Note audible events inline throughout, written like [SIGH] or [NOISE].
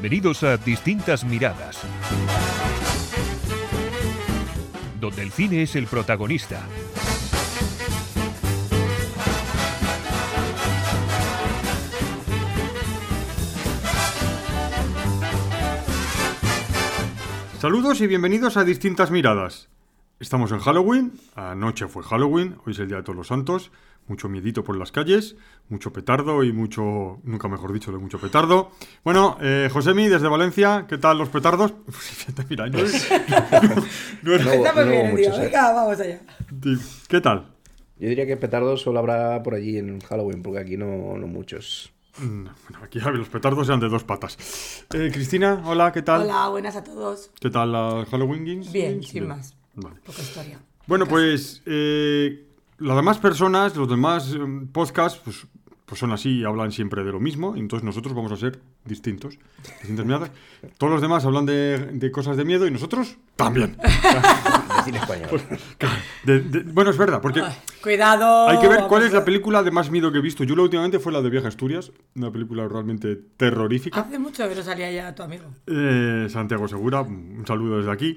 Bienvenidos a Distintas Miradas, donde el cine es el protagonista. Saludos y bienvenidos a Distintas Miradas. Estamos en Halloween, anoche fue Halloween, hoy es el Día de Todos los Santos, mucho miedito por las calles, mucho petardo y mucho, nunca mejor dicho, de mucho petardo. Bueno, eh, Josemi, desde Valencia, ¿qué tal los petardos? [LAUGHS] Mira, no [LAUGHS] no es- No, Estamos no bien, muchos, ¿eh? Venga, vamos allá. ¿Qué tal? Yo diría que petardos solo habrá por allí en Halloween, porque aquí no, no muchos. Mm, Bueno, aquí los petardos eran de dos patas. Eh, Cristina, hola, ¿qué tal? Hola, buenas a todos. ¿Qué tal la Halloween Games? Bien, sin más. Vale. Poca historia. Bueno, pues eh, las demás personas, los demás eh, podcasts, pues, pues son así y hablan siempre de lo mismo. Entonces nosotros vamos a ser distintos. Distintas miradas. Todos los demás hablan de, de cosas de miedo y nosotros también. [LAUGHS] Español. De- de- bueno, es verdad, porque cuidado. hay que ver cuál es la película de más miedo que he visto. Yo la últimamente fue la de Viaje a Asturias, una película realmente terrorífica. Hace mucho que no salía ya tu amigo. Eh, Santiago Segura, un saludo desde aquí.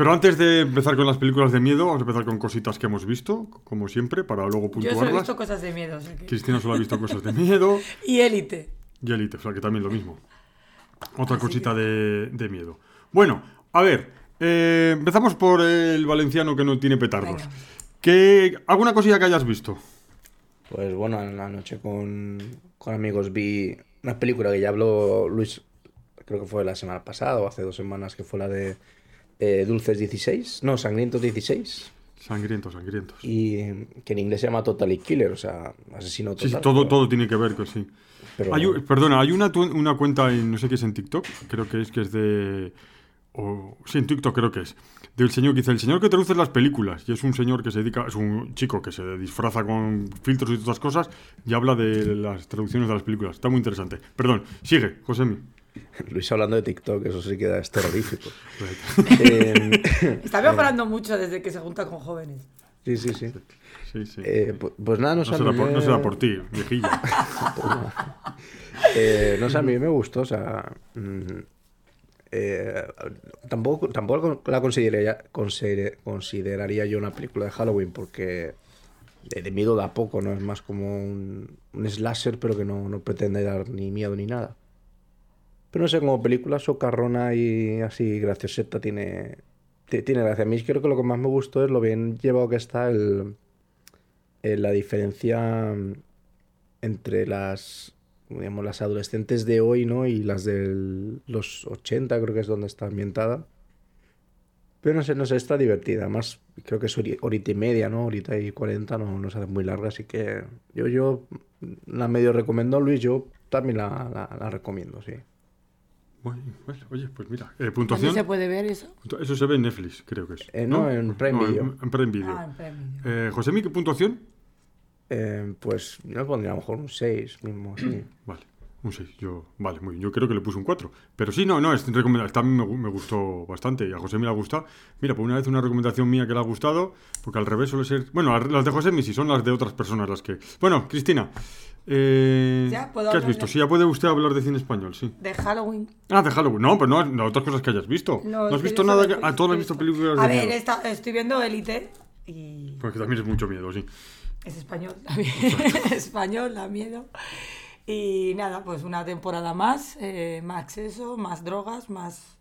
Pero antes de empezar con las películas de miedo, vamos a empezar con cositas que hemos visto, como siempre, para luego Yo solo he puntuarlas. visto cosas de miedo. o sea que- Cristina solo ha visto cosas de miedo. [LAUGHS] Y élite. Y Elite, o sea que también lo mismo. Otra cosita de, de miedo. Bueno, a ver, eh, empezamos por el valenciano que no tiene petardos. Venga. ¿Qué, ¿Alguna cosilla que hayas visto? Pues bueno, en la noche con, con amigos vi una película que ya habló Luis, creo que fue la semana pasada o hace dos semanas, que fue la de eh, Dulces 16, no, Sangrientos 16, Sangrientos, sangrientos. y que en inglés se llama Totally Killer, o sea, asesino total. sí, todo, pero- todo tiene que ver con sí. pero- Hay un- perdona, hay una, una cuenta en, no sé qué es en TikTok, creo que es que es de... o- sí, en TikTok creo que es. Del señor que dice, el señor que traduce las películas. Y es un señor que se dedica, es un chico que se disfraza con filtros y todas estas cosas y habla de las traducciones de las películas. Está muy interesante. Perdón, sigue, Josemi. [LAUGHS] Luis hablando de TikTok, eso sí que es terrorífico. [LAUGHS] Eh, Está mejorando mucho desde que se junta con jóvenes. sí, sí, sí. Sí, sí. Eh, pu- pues nada, no, no, será mí por, no será por ti, viejilla. [LAUGHS] Eh, no sé, a mí me gustó, o sea. mm, eh, tampoco, tampoco la consideraría, consideraría yo una película de Halloween porque de, de miedo da poco, ¿no? Es más como un, un slasher, pero que no, no pretende dar ni miedo ni nada. Pero no sé, como película socarrona y así gracioseta tiene, ti- tiene gracia. A mí creo que lo que más me gustó es lo bien llevado que está el, el- la diferencia mm, entre las digamos, las adolescentes de hoy, ¿no? Y las de los 80, creo que es donde está ambientada. Pero no sé, no sé, está divertida. Además, creo que es hori- horita y media, ¿no? Horita y 40, no, no se hace muy larga, así que yo, yo la medio recomendó Luis, yo también la, la- la recomiendo, sí. Bueno, bueno, oye, pues mira, eh, ¿Dónde puntuación. se puede ver eso? Eso se ve en Netflix, creo que es. Eh, no, en Prime Video. En, en Prime Video. Ah, en Prime Video. Eh, Josemi, ¿qué puntuación? Eh, pues yo le pondría a lo mejor un 6 mismo, sí. [CLEARS THROAT] Vale, un 6. Yo, vale, muy bien. Yo creo que le puse un 4. Pero sí, no, no, es recomendable. También me, gu- me gustó bastante y a José me le ha gustado. Mira, por una vez una recomendación mía que le ha gustado, porque al revés suele ser. Bueno, las de José sí son las de otras personas las que. Bueno, Cristina, eh, ¿Ya? ¿Puedo ¿qué has visto? ya? Sí, ya puede usted hablar de cine español, sí. De Halloween. Ah, de Halloween. No, pero no, no otras cosas que hayas visto. No, es has visto nada. Que... he Ah, todos has visto- películas de A ver, miedo. esta- estoy viendo élite y Porque también es mucho miedo, sí. es español [LAUGHS] español, da miedo. Y nada, pues una temporada más, eh, más acceso, más drogas, más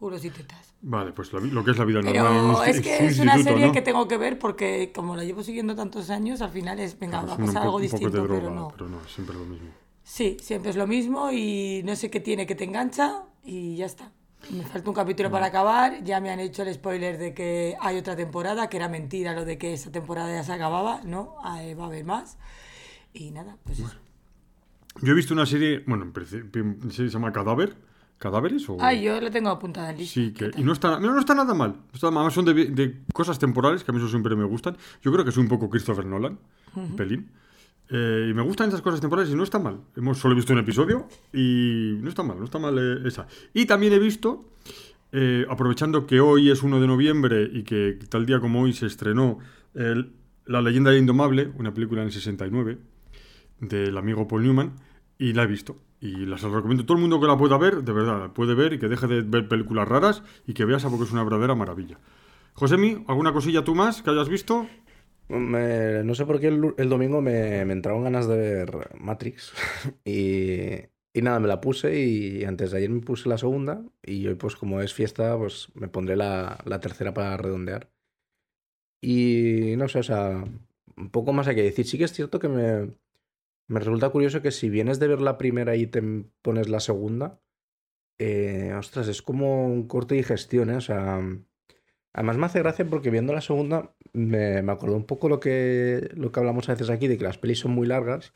juros y tetas. Vale, pues lo que es la vida normal. Pero insti- es que es una serie ¿no? que tengo que ver porque como la llevo siguiendo tantos años, al final es, venga, va a pasar algo un poco distinto, de droga, pero no. pero no, es siempre lo mismo. Sí, siempre es lo mismo y no sé qué tiene que te engancha y ya está. Me falta un capítulo para acabar, ya me han hecho el spoiler de que hay otra temporada, que era mentira lo de que esa temporada ya se acababa, no, Ahí va a haber más. Y nada, pues eso. Yo he visto una serie, bueno, en serie se llama Cadáver. ¿Cadáveres? O... Ay, yo lo tengo apuntada en lista. Sí, que, y no está, no, no está nada mal. No está mal. Son de, de cosas temporales, que a mí eso siempre me gustan. Yo creo que soy un poco Christopher Nolan, un pelín. Eh, y me gustan esas cosas temporales y no está mal. Hemos solo visto un episodio y no está mal, no está mal eh, esa. Y también he visto, eh, aprovechando que hoy es 1 de noviembre y que tal día como hoy se estrenó el- La leyenda del indomable, una película en el 69 del amigo Paul Newman, Y la he visto. Y las recomiendo. Todo el mundo que la pueda ver, de verdad, la puede ver y que deje de ver películas raras y que veas porque es una verdadera maravilla. Josemi, ¿alguna cosilla tú más que hayas visto? No sé por qué el, domingo me, entraron ganas de ver Matrix. [LAUGHS] y, y nada, me la puse y antes de ayer me puse la segunda. Y hoy, pues como es fiesta, pues me pondré la, la tercera para redondear. Y no sé, o sea, un poco más hay que decir. Sí que es cierto que me, me resulta curioso que si vienes de ver la primera y te pones la segunda, eh, ostras, es como un corte de digestión, ¿eh? O sea, además me hace gracia porque viendo la segunda me, me acordó un poco lo que, lo que hablamos a veces aquí, de que las pelis son muy largas,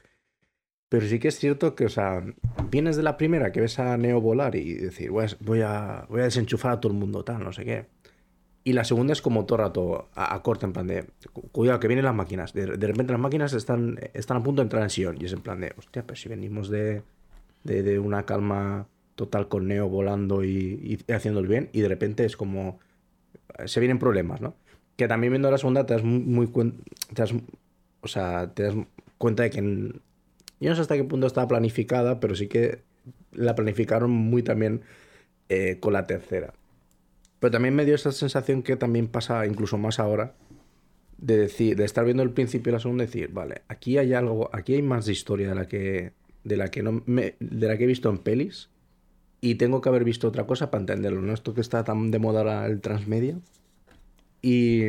pero sí que es cierto que, o sea, vienes de la primera que ves a Neo volar y decir, a, voy a, voy a desenchufar a todo el mundo, tal, no sé qué. Y la segunda es como todo rato a, a en plan de, "Cu- cuidado, que vienen las máquinas. De, repente las máquinas están, están a punto de entrar en Sion. Y es en plan de, hostia, pero si venimos de, de, una calma total con Neo volando y, y haciendo el bien, y de repente es como, eh, se vienen problemas, ¿no? Que también viendo la segunda te das muy, muy te das- o sea, te das cuenta de que, yo no sé hasta qué punto estaba planificada, pero sí que la planificaron muy también eh, con la tercera. Pero también me dio esa sensación que también pasa incluso más ahora, de decir, de estar viendo el principio y la segunda decir, vale, aquí hay algo, aquí hay más de historia de la que, de la que no me, de la que he visto en pelis y tengo que haber visto otra cosa para entenderlo, ¿no? Esto que está tan de moda ahora el transmedia. Y,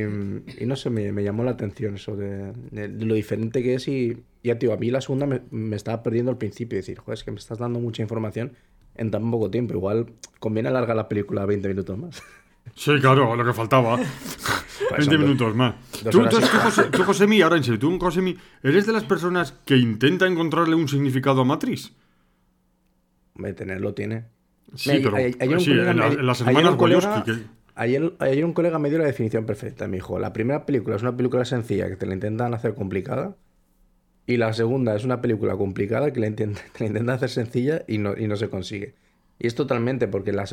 no sé, me, llamó la atención eso de, lo diferente que es y ya, tío, a mí la segunda me, me estaba perdiendo al principio, decir, joder, es que me estás dando mucha información en tan poco tiempo, igual conviene alargar la película 20 minutos más. [LAUGHS] Sí, claro, lo que faltaba. 20 son dos- minutos más. Tú, tú, José, tú, Josemi, ahora en serio, tú, Josemi, ¿eres de las personas que intenta encontrarle un significado a Matrix? Me tenerlo tiene. Sí, pero ayer- sí, colega en, la- me- en las hermanas colega- que- Ayer, ayer un colega me dio la definición perfecta. Me dijo, la primera película es una película sencilla que te la intentan hacer complicada. Y la segunda es una película complicada que la, intenta- [LAUGHS] te la intentan hacer sencilla y no, y no se consigue. Y es totalmente porque la,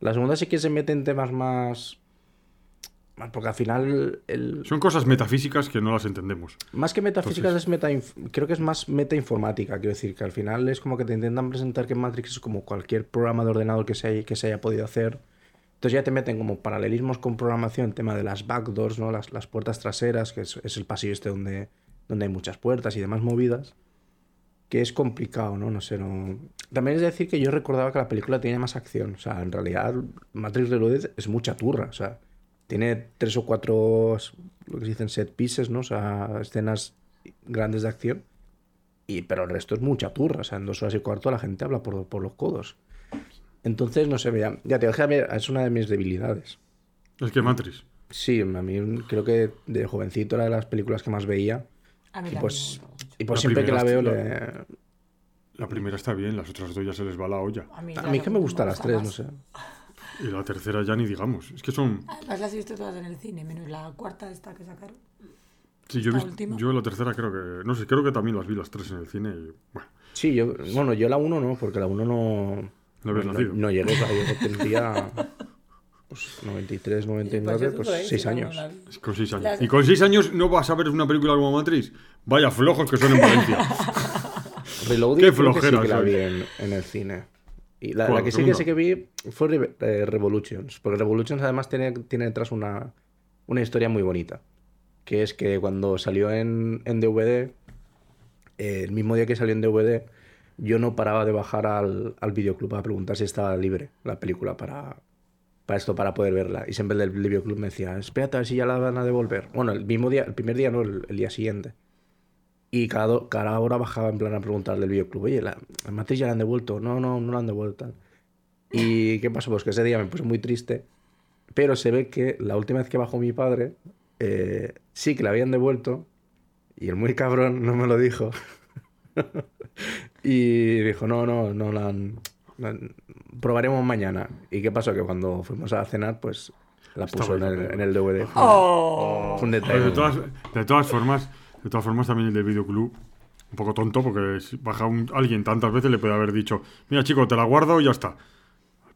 la segunda sí que se mete en temas más... Porque al final el, son cosas metafísicas que no las entendemos. más que metafísicas Entonces- es meta creo que es más metainformática, quiero decir, que al final es como que te intentan presentar que Matrix es como cualquier programa de ordenador que se, haya- que se haya podido hacer. Entonces ya te meten como paralelismos con programación, tema de las backdoors, ¿no? Las, las puertas traseras, que es, es el pasillo este donde, donde hay muchas puertas y demás movidas. Que es complicado, ¿no? No sé, no... También es decir que yo recordaba que la película tenía más acción. O sea, en realidad Matrix Reloaded es mucha turra. O sea, tiene tres o cuatro, lo que se dicen set pieces, ¿no? O sea, escenas grandes de acción. Y, pero el resto es mucha turra. O sea, en dos horas y cuarto la gente habla por, por los codos. Entonces, no sé, ya, ya te dije, es una de mis debilidades. Es que Matrix. Sí, a mí creo que de jovencito era de las películas que más veía. A mí Y pues. Y pues La siempre que la veo, le... La primera está bien, las otras dos ya se les va la olla. A mí, a ya mí no- que me no gustan las tres, no sé. [LAUGHS] Y la tercera ya ni digamos. Es que son... Además las he visto todas en el cine, menos la cuarta esta que sacaron. Sí, yo, he ¿La última? yo la tercera creo que... No sé, creo que también las vi las tres en el cine y... Bueno, Sí, yo, bueno, yo la 1 no, porque la 1 no... No habías no, nacido. no llegué, o sea, yo tendría [LAUGHS] pues, 93, 99, Pues pues 6 años. es con seis años. Las- Y con seis años no vas a ver una película como Matrix. Vaya flojos que son en Valencia. [LAUGHS] Reloading Qué creo que sí flojera que la vi en, en el cine. Y la, ¿Cuál, la que sí que sí que vi fue Re- eh, Revolutions, porque Revolutions además tiene, tiene detrás una, una historia muy bonita, que es que cuando salió en, en DVD, eh, el mismo día que salió en DVD, yo no paraba de bajar al, al videoclub a preguntar si estaba libre la película para, para esto, para poder verla. Y siempre el del videoclub me decía, espérate a ver si ya la van a devolver. Bueno, el mismo día, el primer día no, el, el día siguiente. Y cada, do- cada hora bajaba en plan a preguntarle del videoclub, oye, la, la matriz ya la han devuelto. No, no, no la han devuelto. ¿Y qué pasó? Pues que ese día me puse muy triste. Pero se ve que la última vez que bajó mi padre, eh, sí que la habían devuelto. Y el muy cabrón no me lo dijo. [LAUGHS] y dijo, no, no, no la han... han- Probaremos mañana. ¿Y qué pasó? Que cuando fuimos a cenar, pues la puso en el, en el DVD. ¡Oh! fue un detalle. de, todas, de todas formas, de todas formas también el del videoclub, un poco tonto, porque si baja un- alguien tantas veces le puede haber dicho, mira chico, te la guardo y ya está.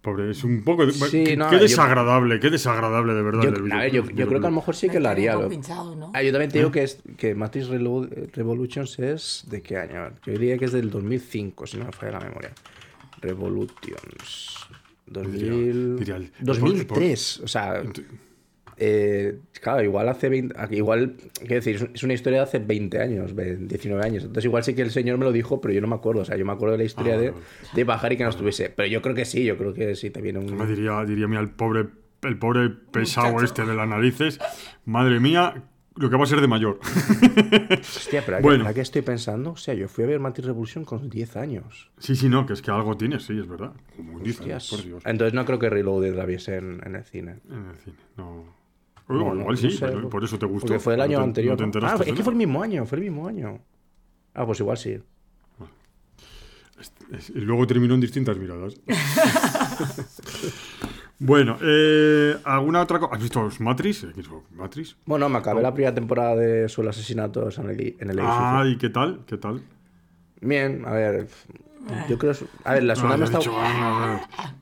Pobre, es un poco. Sí, qué, no, qué yo- desagradable, qué desagradable de verdad. Yo, el a ver, yo, yo creo que a lo mejor sí que lo haría. Lo- pinchado, ¿no? Ah, yo también te ¿Eh? digo que, es, que Matrix Revolutions es. ¿De qué año? Yo diría que es del 2005, si no me falla la memoria. Revolutions. 2000... diría el- 2003. O sea, eh, claro, igual hace 20. Igual, quiero decir, es un- es una historia de hace 20 años, ve- 19 años. Entonces, igual sí que el señor me lo dijo, pero yo no me acuerdo. O sea, yo me acuerdo de la historia Ah, de, de bajar y que no estuviese. Pero yo creo que sí, yo creo que sí, te viene un. Me diría, diría mira, el pobre, el pobre pesado este de las narices. Madre mía, lo que va a ser de mayor. Hostia, pero Bueno. ahora que estoy pensando, o sea, yo fui a ver Matrix Revolution con 10 años. sí, sí, no, que es que algo tiene, sí, es verdad. Como Hostias. por Dios. Entonces no creo que Reloaded la viese en, en el cine. En el cine, no. Igual no sí, sé, por eso te gustó. Porque fue el año te- anterior. ah, es que fue el mismo año, fue el mismo año. Ah, pues igual sí. Es- Y luego terminó en distintas miradas. [LAUGHS] bueno, eh, ¿alguna otra cosa? ¿Has visto Matrix? ¿Has visto Matrix? Bueno, me acabé la primera temporada de Solo Asesinatos en el, en el. Ah, ¿y qué tal? ¿Qué tal? Bien, a ver. Yo creo. A ver, la segunda Ah, me está. dicho, ah, ah,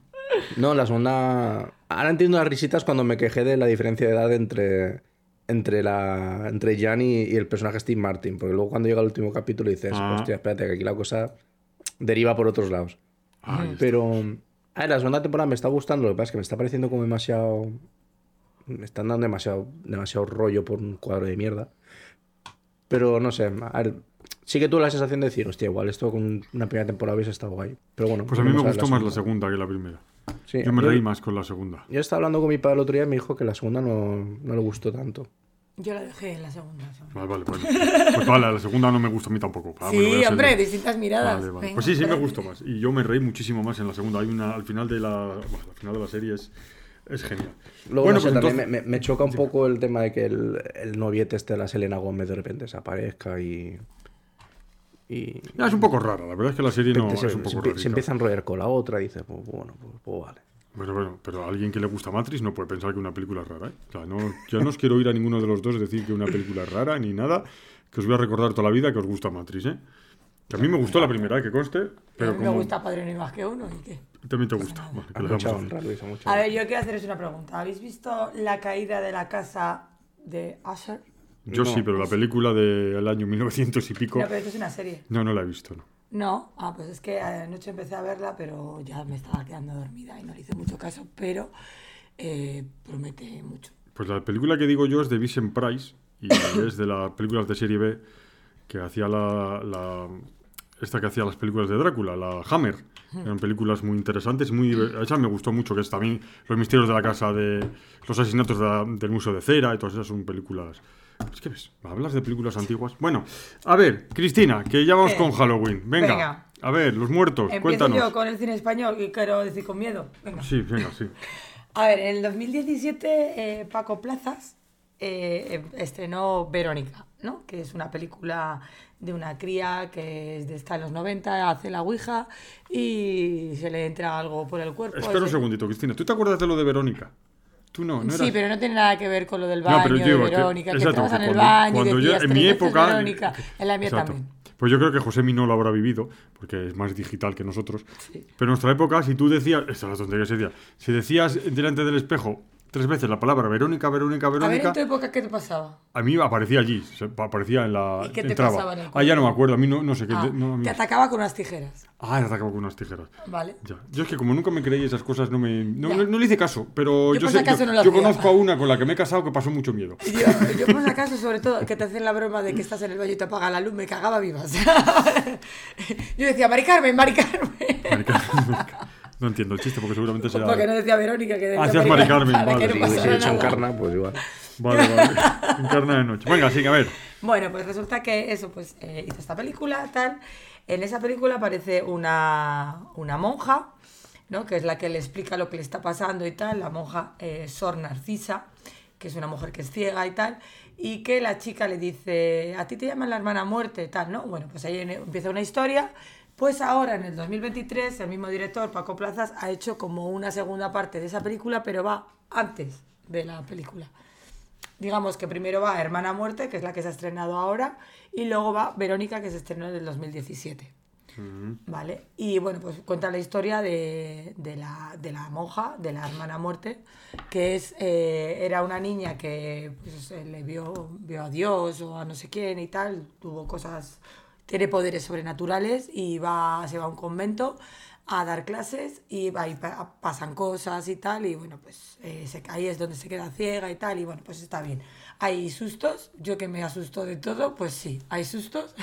No, la segunda. Ahora entiendo las risitas cuando me quejé de la diferencia de edad entre. Entre la. Entre Gianni y el personaje Steve Martin. Porque luego cuando llega el último capítulo dices, Ah. hostia, espérate, que aquí la cosa deriva por otros lados. está. Pero. A ver, la segunda temporada me está gustando, lo que pasa es que me está pareciendo como demasiado. Me están dando demasiado, demasiado rollo por un cuadro de mierda. Pero no sé, a ver, sí que tuve la sensación de decir, hostia, igual esto con una primera temporada hubiese estado guay. Pero bueno, Pues a mí me gustó más la segunda que la primera. Sí, Yo me reí más con la segunda. Yo estaba hablando con mi padre el otro día y me dijo que la segunda no, no le gustó tanto. Yo la dejé en la segunda. Vale, vale, bueno. Pues vale, la segunda no me gustó a mí tampoco. Ah, sí, ser- hombre, distintas miradas. Vale, vale. Venga, Pues sí, sí me gustó más. Y yo me reí muchísimo más en la segunda. Hay una, al final de la, bueno, al final de la serie es, es genial. Luego, bueno, no sé, pues también entonces- me, me- choca un poco el tema de que el, el noviete este de la Selena Gómez de repente desaparezca y... Y... Ya, es un poco rara, la verdad es que la serie no se, es un se poco rara. se empieza a enrollar con la otra y dices, pues bueno, pues, pues vale. Bueno, bueno, pero a alguien que le gusta Matrix no puede pensar que una película es rara. ¿eh? O sea, no, yo no os quiero oír a ninguno de los dos decir que una película es rara ni nada, que os voy a recordar toda la vida que os gusta Matrix, ¿eh? Que a mí me gustó la primera, ¿eh? que conste, Pero a mí me como gusta Padre no más que uno. ¿y qué? también te gusta. Vale, que mucha honra, Luis, mucha A ver, yo quiero haceros una pregunta. ¿Habéis visto la caída de la casa de Usher? Yo sí, No. pero la película del año 1900 y pico, No, pero esto es una serie. no, no la he visto, ¿no? No, ah, pues es que anoche empecé a verla, pero ya me estaba quedando dormida y no le hice mucho caso, pero eh, promete mucho. Pues la película que digo yo es de Vincent Price y [COUGHS] es de las películas de serie B que hacía la, la- esta que hacía las películas de Drácula, la Hammer. Eran películas muy interesantes, muy esa me gustó mucho que es también los misterios de la casa de los asesinatos de la- del museo de cera y todas esas son películas. Es que ves, hablas de películas antiguas. Bueno, a ver, Cristina, que ya vamos ¿Qué? con Halloween. Venga, Venga. a ver, los muertos, Empiezo cuéntanos. yo con el cine español y quiero decir con miedo. Venga. Sí, venga, sí. A ver, en el 2017 eh, Paco Plazas eh, eh, estrenó Verónica, ¿no? Que es una película de una cría que está en los 90, hace la ouija y se le entra algo por el cuerpo. Espera un segundito, Cristina. ¿Tú te acuerdas de lo de Verónica? Tú no, no Sí, pero no tiene nada que ver con lo del No, baño pero yo de Verónica, que, exacto, que en el baño cuando yo- en mi época Verónica. [LAUGHS] En la mía Exacto. también. Pues yo creo que José no lo habrá vivido, porque es más digital que nosotros. Sí. Pero en nuestra época, si tú decías, esta es la tontería que se decía, si decías delante del espejo tres veces la palabra Verónica, Verónica, A ver, Verónica, en tu época, ¿qué te pasaba? a mí aparecía allí, aparecía en la... ¿Y qué te entraba. pasaba en el Ah, ya no me acuerdo, a mí no, no sé qué... Ah, no, te atacaba con unas tijeras, Ah, me atacaba con unas tijeras. ¿vale? Ya. Yo es que como nunca me creí esas cosas, no me no, no- no le hice caso, pero Yo yo, sé- yo- hacía. conozco a una con la que me he casado que pasó mucho miedo. Yo, yo por si acaso, sobre todo, que te hacen la broma de que estás en el baño y te apaga la luz, me cagaba vivas. [LAUGHS] yo decía, Mari Carmen, Mari Carmen. No entiendo el chiste porque seguramente será... Porque no decía Verónica, que decía Ah, Mari Carmen, vale. Si dicho nada. encarna, pues igual. Vale, vale. [LAUGHS] Encarna de noche. Venga, sí, a ver. Bueno, pues resulta que eso, pues eh, hizo esta película, tal. En esa película aparece una, una monja, ¿no? Que es la que le explica lo que le está pasando y tal. La monja eh, Sor Narcisa, que es una mujer que es ciega y tal. Y que la chica le dice, a ti te llaman la hermana muerte, tal, ¿no? Bueno, pues ahí empieza una historia. Pues ahora, en el 2023, el mismo director, Paco Plazas, ha hecho como una segunda parte de esa película, pero va antes de la película. Digamos que primero va Hermana Muerte, que es la que se ha estrenado ahora, y luego va Verónica, que se estrenó en el 2017. ¿Vale? Y bueno, pues cuenta la historia de, de la, de la monja, de la hermana muerte, que es, eh, era una niña que pues, le vio, vio a Dios o a no sé quién y tal, tuvo cosas, tiene poderes sobrenaturales y va, se va a un convento a dar clases y ahí pa- pasan cosas y tal y bueno pues eh, se- ahí es donde se queda ciega y tal y bueno pues está bien. Hay sustos yo que me asusto de todo pues sí hay sustos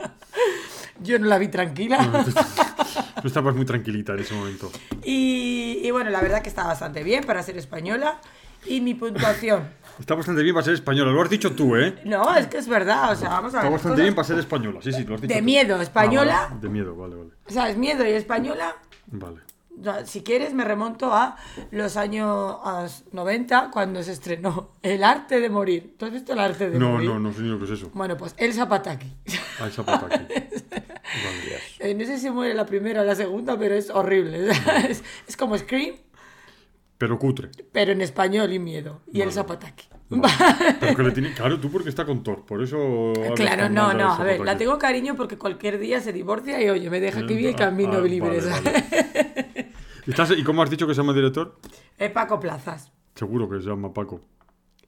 [LAUGHS] yo no la vi tranquila. Tú estabas muy tranquilita en ese momento. y, y bueno la verdad que está bastante bien para ser española. Y mi puntuación Está bastante bien para ser española. Lo has dicho tú, ¿eh? no es que es verdad o sea vamos a Está ver bastante cosas- bien para ser española. Sí, sí, lo has dicho. De tú. miedo, Ah, española. vale. De miedo, vale, vale. sabes miedo y española Vale. Si quieres, me remonto a los años 90, cuando se estrenó El arte de morir. ¿Tú has visto El arte de No, morir? no, no sé ni lo que es eso. Bueno, pues El Zapataki. Ah, aquí. [LAUGHS] Vale. Eh, no sé si muere la primera o la segunda, pero es horrible. es, es como Scream, Pero cutre. pero en español y miedo. Y El Zapataki. [LAUGHS] Tiene... Claro, tú porque está con Thor. Por eso... Claro, no, no. A ver, la aquí. tengo cariño porque cualquier día se divorcia y oye, me deja que vive y Ah, camino ah, libre. vale, vale. [LAUGHS] ¿Estás- ¿Y cómo has dicho que se llama el director? Eh, Paco Plazas. Seguro que se llama Paco.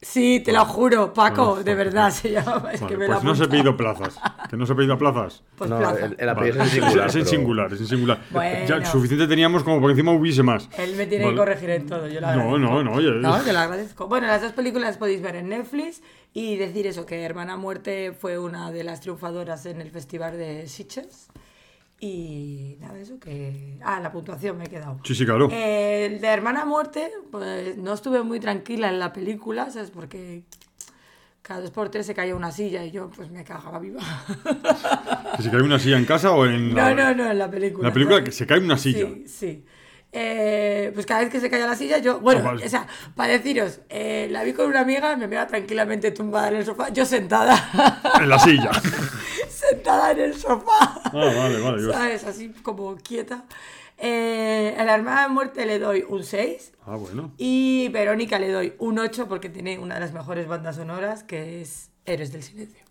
Sí, te lo juro, Paco, de verdad se llama. Es Vale, que me lo pues no se apunta. pedido plazas. Que no se he pedido plazas. [LAUGHS] Pues no, Plaza. el, el apellido Vale. es en singular. Es en pero- singular, es en singular. Bueno. Ya suficiente teníamos como para que encima hubiese más. Él me tiene Vale. que corregir en todo, yo la No, agradezco. no, no, oye. No, yo lo agradezco. Bueno, las dos películas las podéis ver en Netflix y decir eso, que Hermana Muerte fue una de las triunfadoras en el Festival de Sitges. Y nada, eso que... Ah, la puntuación me he quedado. Sí, sí, claro. Eh, El de Hermana Muerte, pues no estuve muy tranquila en la película, ¿sabes? Porque cada dos por tres se caía una silla y yo pues me cagaba viva. [LAUGHS] ¿Que se cae una silla en casa o en No, la... no, no, en la película. La película que se cae una silla. Sí, sí. Eh, pues cada vez que se caía la silla, yo, bueno, Ah, vale. o sea, para deciros, eh, la vi con una amiga, me veía tranquilamente tumbada en el sofá, yo sentada, En la silla. [LAUGHS] sentada en el sofá, Ah, vale, vale. ¿sabes? Así como quieta. Eh, a la hermana de muerte le doy un 6 Ah, bueno. y Verónica le doy un 8 porque tiene una de las mejores bandas sonoras que es Héroes del Silencio.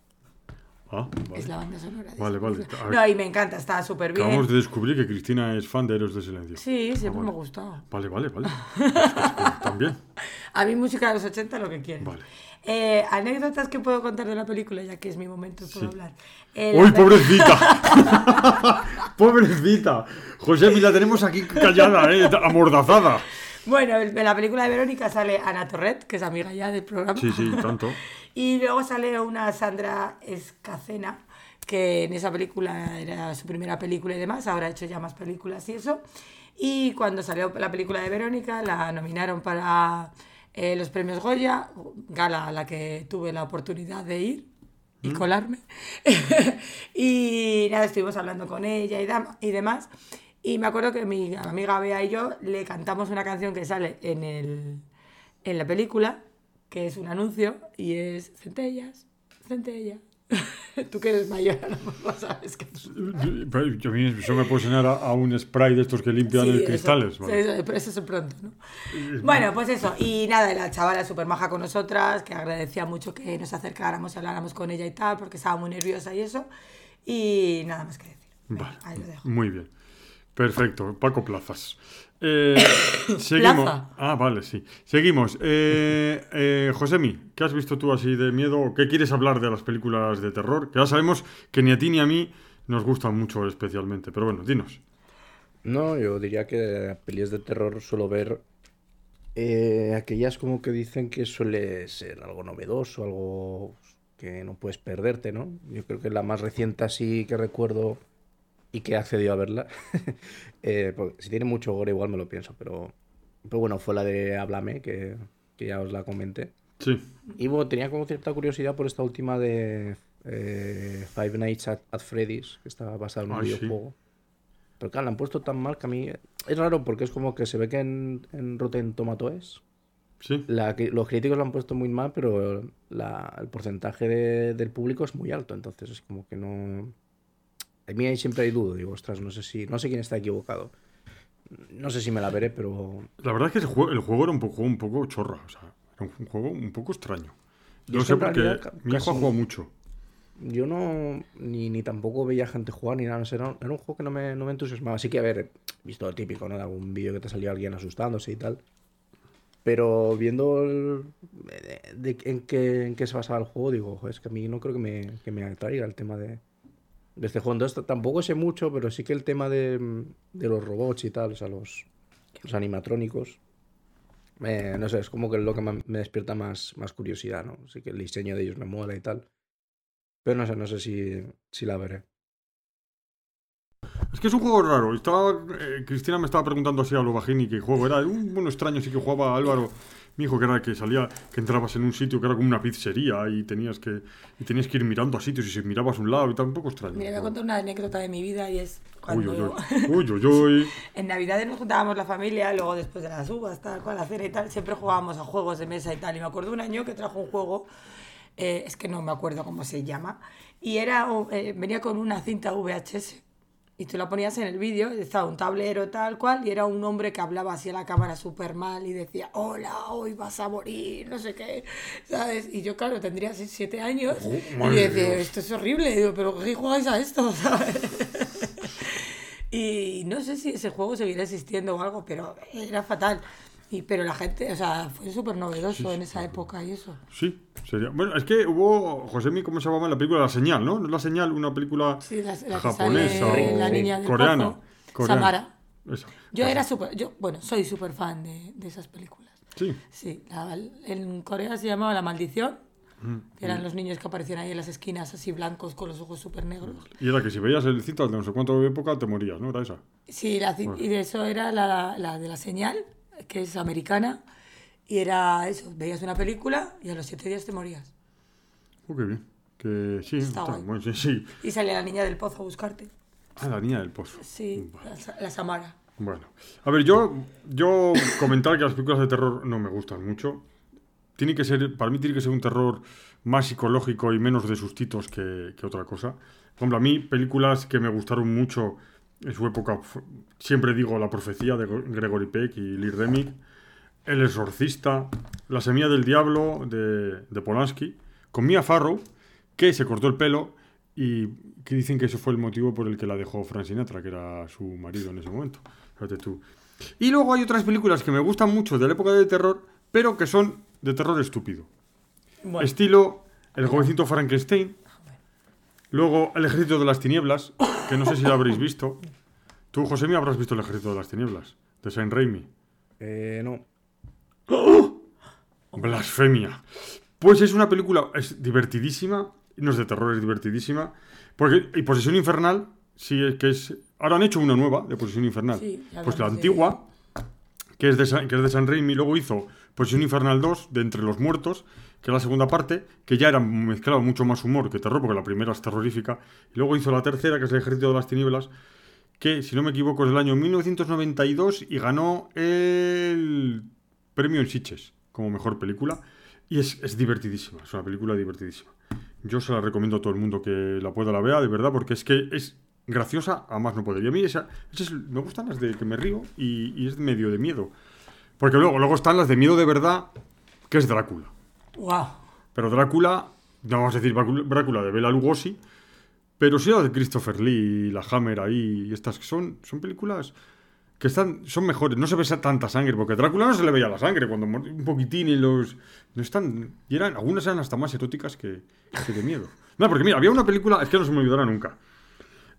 Ah, vale. Es la banda sonora. Vale, vale. No, y me encanta, está súper bien. Acabamos de descubrir que Cristina es fan de Héroes de Silencio. Sí, siempre vale. me ha gustado. Vale, vale, vale. Es que- es que También. A mí música de los 80 lo que quieras. Vale. Eh, anécdotas que puedo contar de la película, ya que es mi momento, puedo Sí. hablar. Eh, ¡Uy, pobrecita! [LAUGHS] ¡Pobrecita! José, la tenemos aquí callada, ¿eh? Amordazada. Bueno, en la película de Verónica sale Ana Torret, que es amiga ya del programa. Sí, sí, tanto. [LAUGHS] Y luego sale una Sandra Escacena, que en esa película era su primera película y demás, ahora ha hecho ya más películas y eso. Y cuando salió la película de Verónica, la nominaron para eh, los premios Goya, gala a la que tuve la oportunidad de ir y colarme. [LAUGHS] y nada, estuvimos hablando con ella y, y demás. Y me acuerdo que mi amiga Bea y yo le cantamos una canción que sale en, el, en la película, que es un anuncio, y es Centellas, Centella. [LAUGHS] [LAUGHS] Tú que eres mayor, a lo mejor sabes que... Pero yo- me puede sonar a, a un spray de estos que limpian Sí, cristales. sí, vale. eso, pero eso es pronto, ¿no? Bueno, pues eso. Y nada, la chavala súper maja con nosotras, que agradecía mucho que nos acercáramos y habláramos con ella y tal, porque estaba muy nerviosa y eso. Y nada más que decir. Vale, ahí lo dejo. muy bien. Perfecto, Paco Plazas. Eh, [COUGHS] seguimos. Plaza. Ah, vale, sí. Seguimos. Eh, eh, Josemi, ¿qué has visto tú así de miedo? o ¿Qué quieres hablar de las películas de terror? Que ya sabemos que ni a ti ni a mí nos gustan mucho especialmente. Pero bueno, dinos. No, yo diría que pelis de terror suelo ver eh, aquellas como que dicen que suele ser algo novedoso, algo que no puedes perderte, ¿no? Yo creo que la más reciente así que recuerdo y que he accedido a verla, [LAUGHS] eh, si tiene mucho gore igual me lo pienso, pero, pero bueno, fue la de Háblame, que, que ya os la comenté. Sí. Y bueno, tenía como cierta curiosidad por esta última de eh, Five Nights at, at Freddy's, que está basada en un Ay, sí. videojuego. Pero claro, la han puesto tan mal que a mí... Es raro porque es como que se ve que en, en Rotten Tomatoes Sí. la, los críticos lo han puesto muy mal, pero la- el porcentaje de- del público es muy alto. Entonces es como que no... A mí ahí siempre hay duda. Digo, ostras, no sé si... No sé quién está equivocado. No sé si me la veré, pero... La verdad es que el juego, el juego era un poco, un poco chorra. O sea, era un juego un poco extraño. Yo No sé en por qué. realidad ca- Mi hijo ha jugado mucho. yo no, ni, ni tampoco veía gente jugar ni nada, no sé, era, era un juego que no me, no me entusiasmaba. Así que, a ver, he visto lo típico, ¿no? De algún vídeo que te salía alguien asustándose y tal. Pero viendo el- de- de- en, qué, en qué se basaba el juego, digo, "Joder, es que a mí no creo que me, que me atraiga el tema de, de este juego. Tampoco sé mucho, pero sí que el tema de, de los robots y tal, o sea, los, animatrónicos, me- no sé, es como que es lo que me, despierta más, más curiosidad, ¿no? Así que el diseño de ellos me mola y tal. Pero no sé, no sé si, si la veré. Es que es un juego raro. Eh, Cristina me estaba preguntando así a lo bajín y qué juego era. Un extraño, sí que jugaba Álvaro, mi hijo, que era que salía, que entrabas en un sitio que era como una pizzería y tenías que, y tenías que ir mirando a sitios y si mirabas a un lado y tal, un poco extraño. Mira, voy a contar una anécdota de mi vida y es cuando [LAUGHS] uy, uy. Uy, en Navidades nos juntábamos la familia, luego después de las uvas, tal cual, la cena y tal, siempre jugábamos a juegos de mesa y tal. Y me acuerdo un año que trajo un juego, eh, es que no me acuerdo cómo se llama, y era eh, venía con una cinta VHS. Y tú la ponías en el vídeo, estaba un tablero tal cual, y era un hombre que hablaba así a la cámara súper mal y decía, hola, hoy vas a morir, no sé qué, ¿sabes? Y yo, claro, tendría 6, 7 años, Oh, y decía, esto es horrible, digo, pero ¿qué jugáis a esto? [LAUGHS] ¿sabes? [LAUGHS] Y no sé si ese juego seguirá existiendo o algo, pero era fatal. Y, pero la gente, o sea, fue súper novedoso en esa época y eso. Sí, sería. Bueno, es que hubo, Josemi, ¿cómo se llamaba la película? La Señal, ¿no? La Señal, una película Sí, la, la japonesa o la niña coreana. pozo, coreana. Samara. Esa. Yo era súper, yo, bueno, soy súper fan de, de esas películas. Sí. Sí, la- en Corea se llamaba La Maldición, Mm. que eran los niños que aparecían ahí en las esquinas así blancos con los ojos súper negros. Y era que si veías el cita de no sé cuánto época te morías, ¿no? Era esa. Sí, la ci- y de eso era la, la de la señal, que es americana, y era eso, veías una película y a los siete días te morías. Oh, qué bien. Que sí, Está está- bueno, sí, sí. Y salía la niña del pozo a buscarte. Ah, la niña del pozo. Sí, la, la Samara. Bueno, a ver, yo, yo comentar que las películas de terror no me gustan mucho. Tiene que ser, para mí tiene que ser un terror más psicológico y menos de sustitos que, que otra cosa. Por ejemplo, a mí películas que me gustaron mucho en su época, siempre digo La profecía de Gre- Gregory Peck y Lee Remick, El exorcista, La semilla del diablo de, de Polanski, con Mia Farrow, que se cortó el pelo y que dicen que ese fue el motivo por el que la dejó Frank Sinatra, que era su marido en ese momento. Fíjate tú. Y luego hay otras películas que me gustan mucho de la época del terror, pero que son de terror estúpido. Bueno, Estilo El jovencito Frankenstein. Luego El ejército de las tinieblas, que no sé si lo habréis visto. Tú, José, me habrás visto El ejército de las tinieblas, de Saint Raimi. Eh, no. [GASPS] Blasfemia. Pues es una película, es divertidísima, no es de terror, es divertidísima. Porque, y Posesión Infernal, sí, es que es... Ahora han hecho una nueva de Posesión Infernal. Sí, pues la antigua, que es, de, que es de San Raimi, luego hizo Posesión Infernal 2, de Entre los Muertos, que es la segunda parte, que ya era mezclado mucho más humor que terror, porque la primera es terrorífica. Y luego hizo la tercera, que es El Ejército de las Tinieblas, que, si no me equivoco, es del año 1992 y ganó el premio en Sitges como mejor película. Y es, es divertidísima, es una película divertidísima. Yo se la recomiendo a todo el mundo que la pueda la vea, de verdad, porque es que es graciosa a más no poder. Y a mí esa, esa es- me gustan las de que me río y, y es medio de miedo. Porque luego, luego están las de miedo de verdad, que es Drácula. Wow. Pero Drácula, no vamos a decir Drácula de Bela Lugosi, pero sí la de Christopher Lee la Hammer ahí, y estas que son, son películas que están, son mejores. No se ve tanta sangre, porque a Drácula no se le veía la sangre cuando un poquitín y los. No están. Y eran, algunas eran hasta más eróticas que, que de miedo. No, porque mira, había una película, es que no se me olvidará nunca.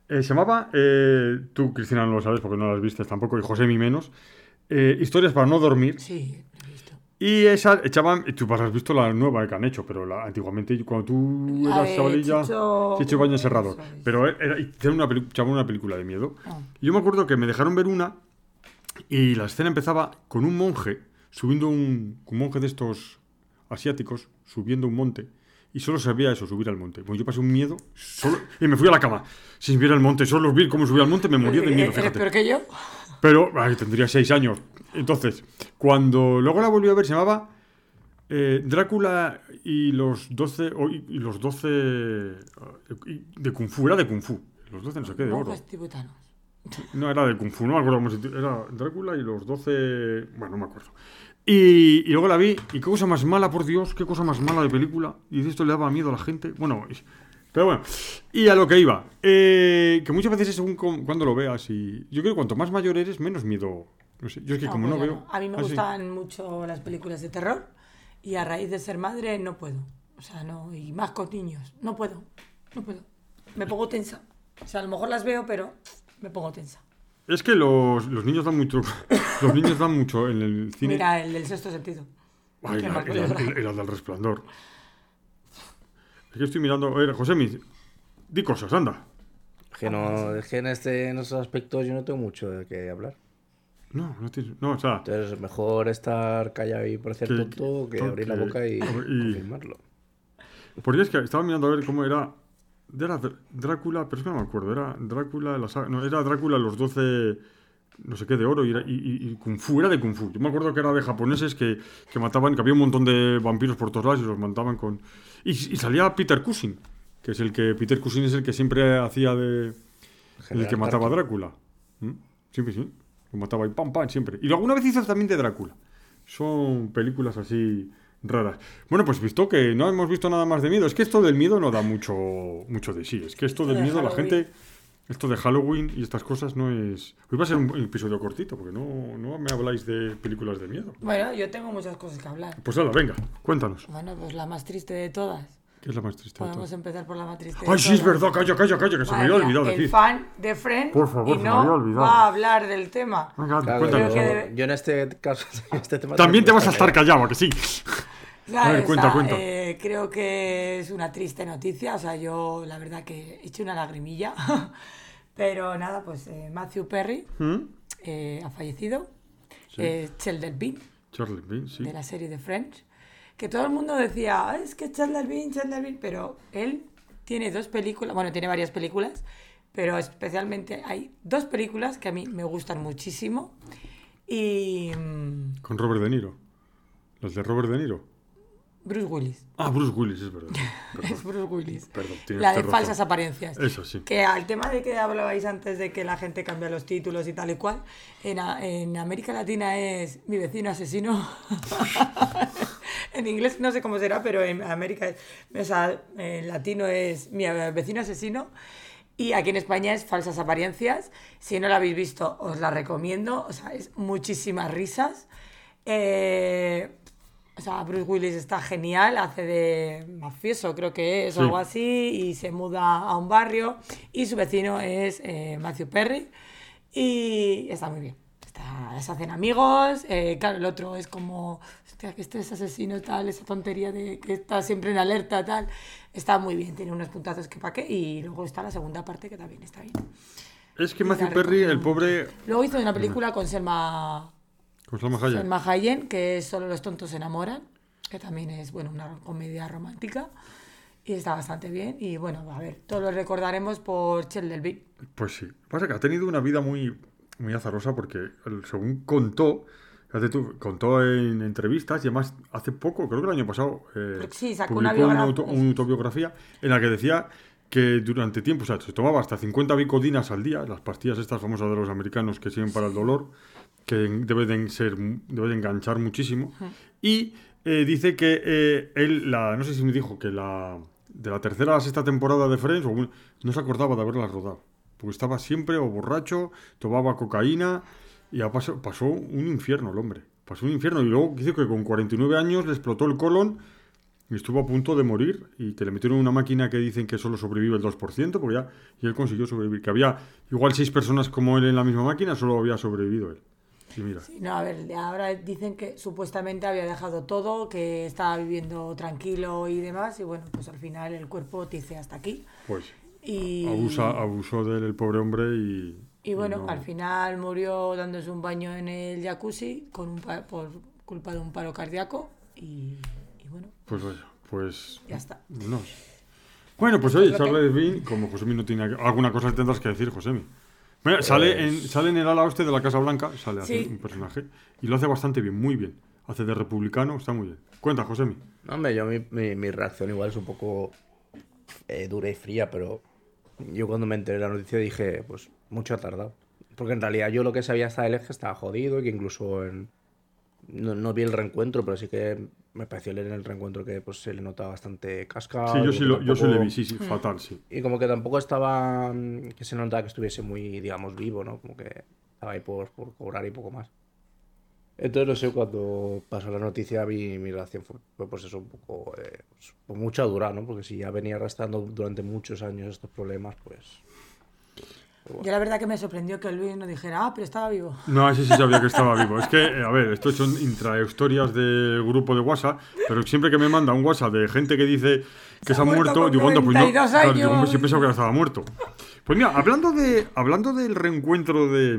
Eh, se llamaba, eh, tú Cristina no lo sabes porque no las viste tampoco, y José mi menos, eh, Historias para no dormir. Sí. Y esa echaban, tú has visto la nueva que han hecho, pero la, antiguamente cuando tú La eras chavalilla, Chicho- Chicho Eso es. pero era, hicieron una, echaban una película de miedo. Ah. Y yo me acuerdo que me dejaron ver una y la escena empezaba con un monje subiendo un, un monje de estos asiáticos subiendo un monte y solo sabía eso, subir al monte. Bueno, yo pasé un miedo solo, y me fui a la cama sin subir al monte, solo vi cómo subía al monte me moría de miedo, ¿Eres fíjate. peor que yo? Pero ay, tendría seis años. Entonces, cuando luego la volví a ver, se llamaba eh, Drácula y los 12. o- y, y los 12. eh, y- de Kung Fu, era de Kung Fu. Los 12 no sé qué, de oro. Tibetanos. No, era de Kung Fu, no me acuerdo cómo se. Era Drácula y los 12. Bueno, no me acuerdo. Y, y luego la vi, y qué cosa más mala, por Dios, qué cosa más mala de película. Y esto le daba miedo a la gente. Bueno, Pero bueno, y a lo que iba. eh, que muchas veces es según cuando lo veas. Y yo creo que cuanto más mayor eres, menos miedo. No sé, yo es que No, como pues no yo veo. A mí me Ah, gustan mucho las películas de terror y a raíz de ser madre no puedo. O sea, no, y más con niños. No puedo, no puedo. Me pongo tensa. O sea, a lo mejor las veo, pero me pongo tensa. Es que los, los niños dan mucho. [COUGHS] Los niños dan mucho en el cine. Mira, el del sexto sentido. Ay, la, la- película. la- la del resplandor. Es que estoy mirando. A ver, José, di cosas, anda. Que no, es que en, este, en esos aspectos yo no tengo mucho de qué hablar. No, no tienes. No, o sea. Entonces, mejor estar callado y parecer Que- tonto que que- abrir la boca y, y- confirmarlo. Porque es que estaba mirando a ver cómo era. Era Dr- Drácula, pero es que no me acuerdo. Era Drácula, la saga- no, era Drácula los 12. No sé qué de oro y, era- y, y- y Kung Fu, era de Kung Fu. Yo me acuerdo que era de japoneses que, que mataban, que había un montón de vampiros por todos lados y los mataban con. Y, y salía Peter Cushing, que es el que. Peter Cushing es el que siempre hacía de. El que mataba a. Drácula. ¿Mm? Siempre sí. Lo mataba y pam, pam, siempre. Y alguna vez hizo también de Drácula. Son películas así raras. Bueno, pues visto que no hemos visto nada más de miedo. Es que esto del miedo no da mucho, mucho de sí. Es que esto del de miedo, la gente. Esto de Halloween y estas cosas no es. Hoy va a ser un episodio cortito, porque no, no me habláis de películas de miedo. Bueno, yo tengo muchas cosas que hablar. Pues hala, venga, cuéntanos. Bueno, pues la más triste de todas. ¿Qué es la más triste de Podemos todas? empezar por la más triste. de Ay, sí, es todas. verdad, calla, calla, calla, que se me había olvidado el decir. fan de Friends Por favor, y se me no había olvidado. va a hablar del tema. Venga, Claro, cuéntanos. Creo que yo, debe- yo en este caso, [LAUGHS] en este tema También te vas a estar callado, ¿a que sí. Claro, A ver, o cuenta, sea, cuenta. eh, creo que es una triste noticia. O sea, yo la verdad que he hecho una lagrimilla. [LAUGHS] Pero nada, pues eh, Matthew Perry ¿Mm? eh, ha fallecido. Eh, Sheldon Bean, Charlie Bean, sí. de la serie de Friends. Que todo el mundo decía, "Ah, es que Sheldon Bean, Sheldon Bean. Pero él tiene dos películas, bueno, tiene varias películas. Pero especialmente hay dos películas que a mí me gustan muchísimo. Y mm, Con Robert De Niro. Las de Robert De Niro. Bruce Willis. Ah, Bruce Willis, es verdad. [LAUGHS] Es Bruce Willis. Perdón, la de razón. falsas apariencias. Eso sí. Que al tema de que hablabais antes de que la gente cambia los títulos y tal y cual, en, en América Latina es mi vecino asesino. [LAUGHS] en inglés no sé cómo será, pero en América, es- o sea, en latino es mi vecino asesino. Y aquí en España es Falsas Apariencias. Si no la habéis visto, os la recomiendo. O sea, es muchísimas risas. Eh, o sea, Bruce Willis está genial, hace de mafioso, creo que es, o algo así, y se muda a un barrio. Y su vecino es eh, Matthew Perry. Y está muy bien. Está, se hacen amigos. eh, claro, el otro es como, hostia, que este es asesino, tal, esa tontería de que está siempre en alerta, tal. Está muy bien, tiene unos puntazos que pa' qué. Y luego está la segunda parte que también está bien. Es que Y Matthew Perry, el pobre. Luego hizo una película con Selma Hayek. Selma Hayek, que es Solo los tontos se enamoran, que también es bueno, una comedia romántica y está bastante bien. Y bueno, a ver, todos lo recordaremos por Sheldon Bean. Pues sí. Pasa que ha tenido una vida muy, muy azarosa porque, según contó, tú, contó en entrevistas y además hace poco, creo que el año pasado, eh, sí, sacó publicó una, biografía. auto- una autobiografía en la que decía que durante tiempo, o sea, se tomaba hasta 50 bicodinas al día, las pastillas estas famosas de los americanos que sirven para el dolor, que deben ser, deben enganchar muchísimo. Y eh, dice que eh, él, la, no sé si me dijo que la de la tercera a la sexta temporada de Friends, no se acordaba de haberla rodado. Porque estaba siempre o borracho, tomaba cocaína y pasó un infierno el hombre. Pasó un infierno y luego dice que con 49 años le explotó el colon y estuvo a punto de morir y que le metieron una máquina que dicen que solo sobrevive el 2%, porque ya, y él consiguió sobrevivir. Que había igual seis personas como él en la misma máquina, solo había sobrevivido él. Y mira, Sí, no, a ver, ahora dicen que supuestamente había dejado todo, que estaba viviendo tranquilo y demás, y bueno, pues al final el cuerpo te dice hasta aquí. pues Y, abusa, abusó de él el pobre hombre y... y bueno, no- al final murió dándose un baño en el jacuzzi con un pa- por culpa de un paro cardíaco y, y bueno, Pues vaya, pues... ya está. No. Bueno, pues oye, lo que- Charles Bean, como Josemi no tiene alguna cosa tendrás que decir, Josemi. Mira, sale, en, sale en el ala oeste de la Casa Blanca, sale hace Pues- Sí. un personaje, y lo hace bastante bien, muy bien. Hace de republicano, está muy bien. Cuenta, Josemi. No, hombre, yo mi, mi, mi reacción igual es un poco eh, dura y fría, pero yo cuando me enteré de la noticia dije, pues mucho ha tardado. Porque en realidad yo lo que sabía hasta es que estaba jodido y que incluso en... No, no vi el reencuentro, pero sí que me pareció leer en el reencuentro que pues se le notaba bastante cascado. Sí, yo sí, lo, yo sí tampoco- le vi, sí, sí, fatal, sí. Y como que tampoco estaba. mm, que se notaba que estuviese muy, digamos, vivo, ¿no? Como que estaba ahí por, por cobrar y poco más. Entonces, no sé, cuando pasó la noticia, mi, mi reacción fue, fue, pues eso, un poco. eh, pues, mucha dura, ¿no? Porque si ya venía arrastrando durante muchos años estos problemas, pues. Yo la verdad que me sorprendió que Luis no dijera, ah, pero estaba vivo. No, ese sí sabía que estaba vivo. Es que, [LAUGHS] eh, a ver, esto son intrahistorias del grupo de WhatsApp, pero siempre que me manda un WhatsApp de gente que dice que se, ha muerto, con digo, anda, pues no. 92 Claro, años. sí pensaba que estaba muerto. Pues mira, hablando, de, hablando del reencuentro de,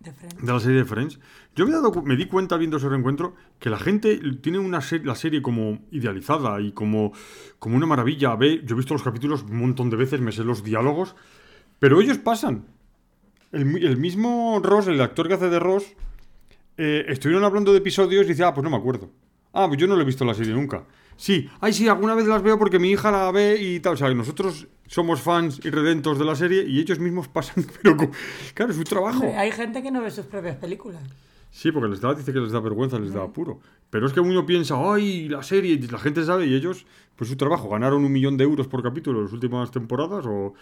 De la serie de Friends, yo me, he dado me di cuenta viendo ese reencuentro que la gente tiene una se- la serie como idealizada y como, como una maravilla. Ve, yo he visto los capítulos un montón de veces, me sé los diálogos, pero ellos pasan. El, mi- el mismo Ross, el actor que hace de Ross, eh, estuvieron hablando de episodios y dice, ah, pues no me acuerdo. Ah, pues yo no lo he visto la serie nunca. Sí, ay, sí, alguna vez las veo porque mi hija la ve y tal. O sea, nosotros somos fans y redentos de la serie y ellos mismos pasan, [LAUGHS] pero claro, es su trabajo. Hay gente que no ve sus propias películas. Sí, porque les da, dice que les da vergüenza, les da apuro. Pero es que uno piensa, ay, la serie, la gente sabe, y ellos, pues su trabajo, ganaron un millón de euros por capítulo en las últimas temporadas, o...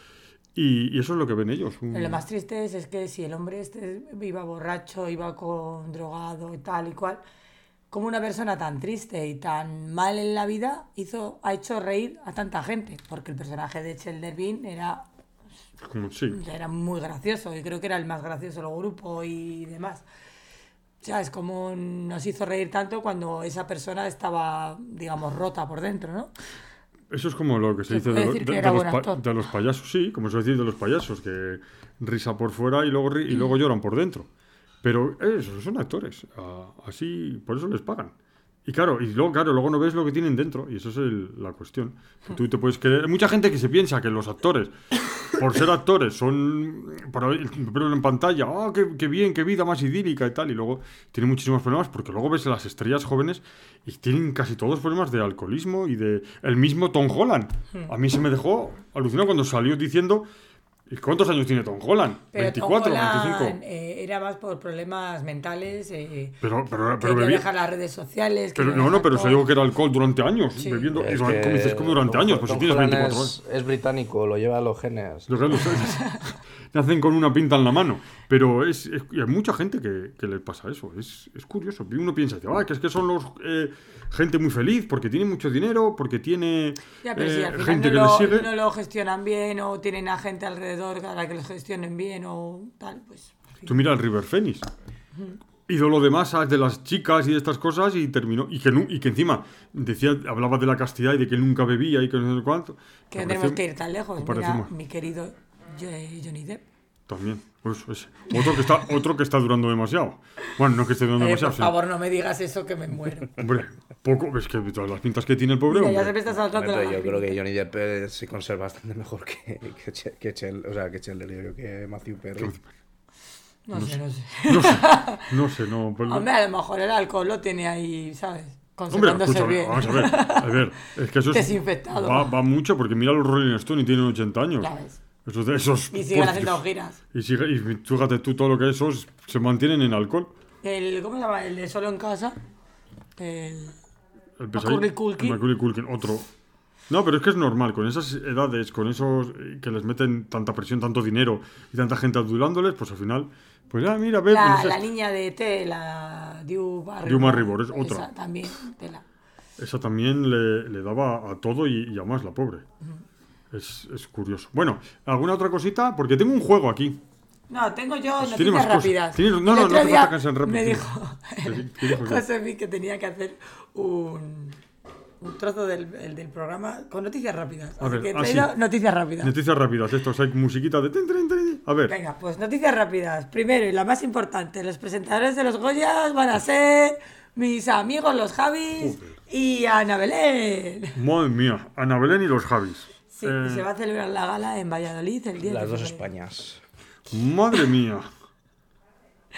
y, y eso es lo que ven ellos. un- Pero lo más triste es, es que si el hombre este iba borracho, iba con drogado y tal y cual, como una persona tan triste y tan mal en la vida hizo, ha hecho reír a tanta gente, porque el personaje de Chandler Bean era, como- sí. era muy gracioso y creo que era el más gracioso del grupo y demás. O sea, es como nos hizo reír tanto cuando esa persona estaba, digamos, rota por dentro, ¿no? Eso es como lo que se Se dice de, lo- los pa- de los payasos, sí, como se dice de los payasos, que risa por fuera y luego, ri- y luego lloran por dentro. Pero eso, son actores, así, por eso les pagan. Y claro, y luego, claro, luego no ves lo que tienen dentro, y eso es el- la cuestión. Que Tú te puedes creer. Hay mucha gente que se piensa que los actores, por ser actores, son. Verlo en pantalla, ¡ah, qué, qué bien, qué vida más idílica y tal! Y luego tienen muchísimos problemas, porque luego ves a las estrellas jóvenes y tienen casi todos problemas de alcoholismo y de. El mismo Tom Holland. A mí se me dejó alucinado cuando salió diciendo. ¿Y cuántos años tiene Tom Holland? Pero Tom 24, Holland, 25. eh, era más por problemas mentales. Eh, Pero, pero, pero quería bebía- dejar las redes sociales. Pero no, no, pero se dijo que era alcohol durante años, Sí. bebiendo. Es y como dices, como durante Tom- años, pues si Tom tienes Holland 24 es, años. es británico, lo lleva a los genes. Los galos [LAUGHS] nacen con una pinta en la mano. Pero es, es- y hay mucha gente que, que le pasa eso. Es, es curioso. Uno piensa, ah, que es que son los eh, gente muy feliz porque tiene mucho dinero, porque tiene Ya, pero eh, si al final gente no que lo, les sigue. no lo gestionan bien o tienen a gente alrededor para que lo gestionen bien o tal, pues... Tú mira el River Phoenix. Ídolo de masas, de las chicas y de estas cosas, y terminó. Y que, y que encima decía, hablaba de la castidad y de que nunca bebía y que no sé cuánto. Que no tenemos que ir tan lejos. Mira, mi querido Jo- Johnny Depp. También. Pues, ese. Otro, que está, otro que está durando demasiado. Bueno, no que esté durando Eh, demasiado. por sí. favor, no me digas eso que me muero. Hombre, poco. Es que todas las pintas que tiene el pobre Mira, ya se me está saltando Pero yo creo que. Johnny Depp eh, se conserva bastante mejor que, que, Che- que Chel- o sea, que digo yo, que Matthew Perry. No sé, no sé. No sé, [LAUGHS] no sé, no. pues- Hombre, a lo mejor el alcohol lo tiene ahí, ¿sabes? Hombre, escúchame, bien. vamos a ver. A ver, es que eso es, [LAUGHS] Desinfectado. Va, va mucho porque mira los Rolling Stone y tienen 80 años. Esos, esos, Y siguen pues, haciendo giras. Y, sigue, y fíjate tú todo lo que esos se mantienen en alcohol. El, ¿Cómo se llama? El de Solo en Casa. El... El Macaulay Culkin. Culkin, otro. No, pero es que es normal, con esas edades, con esos eh, que les meten tanta presión, tanto dinero y tanta gente adulándoles, pues al final, pues ya, mira, ve, La, pues, la niña de T, la Drew Barrymore. Es otra. Esa también, tela. esa también le, le daba a todo y, y a más, la pobre. Es, es curioso. Bueno, ¿alguna otra cosita? Porque tengo un juego aquí. No, tengo yo Pues noticias rápidas. No, no, no día rápidas, Me dijo [LAUGHS] ¿Qué- qué dijo? [LAUGHS] José que tenía que hacer un, un trozo del, el del programa con noticias rápidas. A Así ver, que he ah, sí. noticias rápidas. Noticias rápidas, estos hay musiquita de... A ver, Venga, pues noticias rápidas. Primero y la más importante, los presentadores de los Goyas van a ser mis amigos los Javis y Ana Belén. madre mía, Ana Belén y los Javis. Sí, Eh, y se va a celebrar la gala en Valladolid el 10 Las dos. Españas. Madre mía.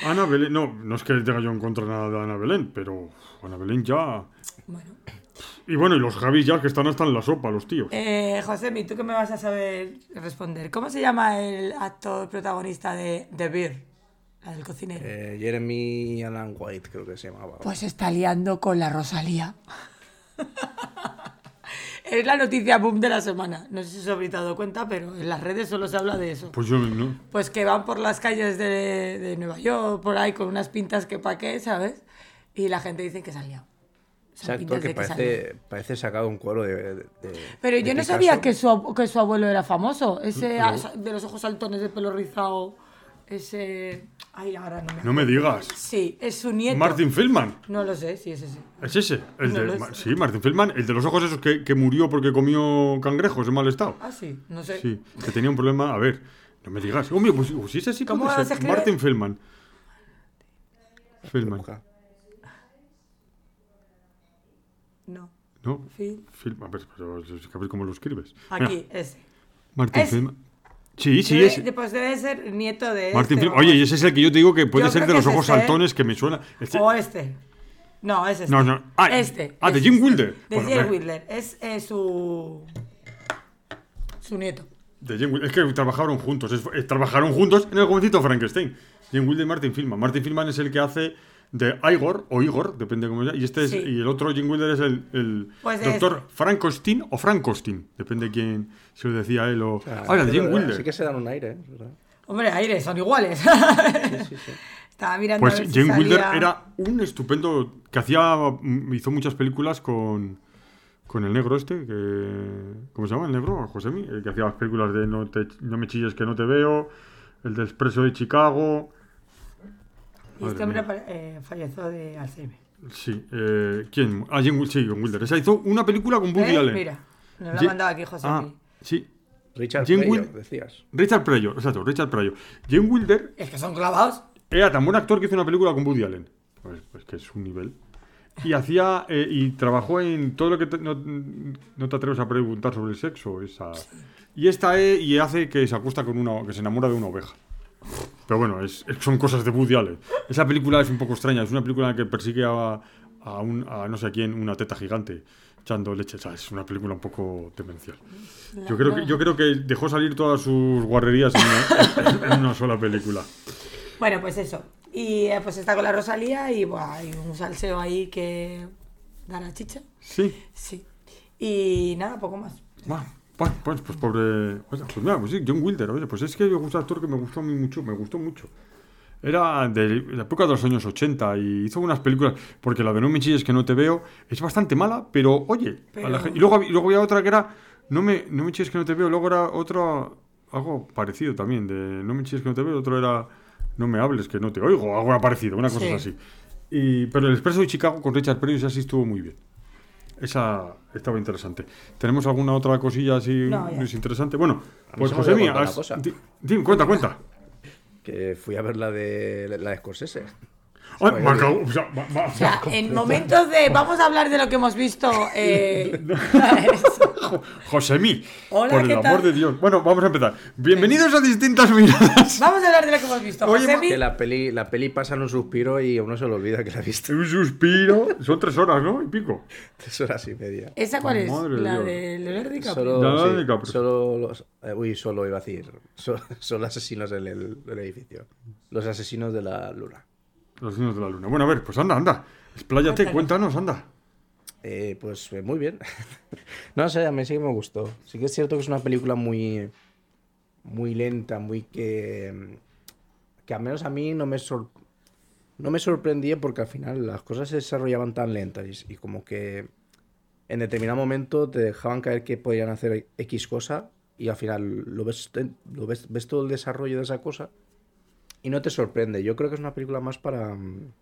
Ana Belén, no, no es que tenga yo en contra nada de Ana Belén, pero Ana Belén ya... Bueno. Y bueno, y los Javis ya que están hasta en la sopa, los tíos. Eh, Josemi, ¿tú qué me vas a saber responder? ¿Cómo se llama el actor protagonista de The Beer? La del cocinero. Eh, Jeremy Alan White, creo que se llamaba. Pues está liando con la Rosalía. [LAUGHS] Es la noticia boom de la semana. No sé si os habréis dado cuenta, pero en las redes solo se habla de eso. Pues yo no. Pues que van por las calles de, de Nueva York, por ahí, con unas pintas que pa' qué, ¿sabes? Y la gente dice que se han liado. Son Exacto, que que parece, parece sacado un cuadro de. de- Pero de yo no Picasso. sabía que su, que su abuelo era famoso. Ese No. de los ojos saltones, de pelo rizado. Ese. Ay, ahora no me No me digas. Sí, es su nieto. Martin Feldman. No lo sé, sí, es ese. ¿Es ese? El No de, Ma- sí, Martin Feldman, el de los ojos esos que, que murió porque comió cangrejos en mal estado. Ah, sí, no sé. Sí, que tenía un problema. A ver, no me digas. Hombre, pues, pues sí, ese sí ¿Cómo? Martin Feldman. Feldman. No. ¿No? Phil. Film, a ver, pero es que a ver cómo lo escribes. Aquí, ese. Martin Es- Feldman. Sí, sí, Debe- es. Pues debe ser nieto de. Martin este. Oye, ese es el que yo te digo que puede Yo ser de los ojos ese, ¿eh? saltones que me suena. Este- O este. No, es este. No, no. Ah, este. ah, de Jim este. Wilder. De Bueno, Jim. Wilder. Es eh, su. Su nieto. De Jim Wilder. Es que trabajaron juntos. es- eh, trabajaron juntos en el jovencito Frankenstein. Jim Wilder y Martin Feldman. Martin Feldman es el que hace de Igor o Igor, depende cómo sea. Y este es, Sí. y el otro Jim Wilder es el, el Pues de doctor este. Frankenstein o Frankostin. Depende quién si lo decía él o. Ah, Ah, el de es Jim verdad, Wilder. Sí que se dan un aire, ¿eh? Es verdad. Hombre, aire, son iguales. Sí, sí, sí. [LAUGHS] Estaba mirando. Pues si Jim Wilder era un estupendo. que hacía. mm, hizo muchas películas con. con el negro este, que. ¿Cómo se llama el negro? Josemi, el que hacía las películas de No, te- no me chilles que no te veo, el del Expreso de Chicago. Y este hombre eh, falleció de Alzheimer. Sí, eh, ¿quién? Ah, Jim, sí, Jim Wilder. Esa hizo una película con Woody ¿Eh? Allen. Mira, nos lo ha mandado aquí José. Ah, sí. Richard Jim Pryor, Wil- decías. Richard Pryor, exacto, Richard Pryor. Jim Wilder Es que son clavados. Era tan buen actor que hizo una película con Woody Allen. Pues, pues que es un nivel. Y hacía eh, y trabajó en todo lo que te- no, no te atreves a preguntar sobre el sexo. Esa. Y esta es, y hace que se acuesta con una que se enamora de una oveja. Pero bueno, es, son cosas de Woody Allen. Esa película es un poco extraña. Es una película en la que persigue a, a, un, a no sé quién una teta gigante echando leche. O sea, es una película un poco demencial. Yo creo que, yo creo que dejó salir todas sus guarrerías en una, en una sola película. Bueno, pues eso. Y eh, pues está con la Rosalía y buah, hay un salseo ahí que da la chicha. Sí. Sí. Y nada, poco más. Va, pues, pues, pues pobre. Pues, mira, pues sí, John Wilder, oye, pues es que yo gusta actor que me gustó a mí mucho, me gustó mucho. Era de la época de los años 80 y hizo unas películas, porque la de No me chilles que no te veo es bastante mala, pero oye, a la Pero- y, luego, y luego había otra que era No me, no me chilles que no te veo, luego era otra, algo parecido también, de No me chilles que no te veo, otro era No me hables que no te oigo, algo parecido, una cosa Sí. así. Y, pero el Expreso de Chicago con Richard Pryor esa sí estuvo muy bien. Esa estaba interesante. ¿Tenemos alguna otra cosilla así No, es interesante? Bueno, pues José Mía, has- cuenta, cuenta. Que fui a ver la de la de Scorsese. Ay, Oye, me acabo- o sea, O en momentos de. Vamos a hablar de lo que hemos visto. Eh, [LAUGHS] [LAUGHS] eso. José Mí, Hola, por el ¿qué amor de Dios. Bueno, vamos a empezar. Bienvenidos a distintas miradas. [LAUGHS] Vamos a hablar de lo que hemos visto. Oye, Josemi, Que la peli, la peli pasa en un suspiro y a uno se le olvida que la ha visto. Un suspiro. Son tres horas, ¿no? Y pico. Tres horas y media. ¿Esa cuál es? Madre la Dios. de Leonardo DiCaprio. Solo, Leonardo sí, DiCaprio. solo los. eh, uy, solo iba a decir. so- Son asesinos del- del edificio. Los asesinos de la luna. Los niños de la luna. Bueno, a ver, pues anda, anda. Expláyate, cuéntanos, anda. Eh, pues eh, muy bien. [LAUGHS] no sé, a mí sí que me gustó. Sí que es cierto que es una película muy. Muy lenta, muy que. Que al menos a mí no me sor- No me sorprendía porque al final las cosas se desarrollaban tan lentas y, y como que. En determinado momento te dejaban caer que podían hacer X cosa y al final lo ves, lo ves, ves todo el desarrollo de esa cosa y no te sorprende. Yo creo que es una película más para. mm,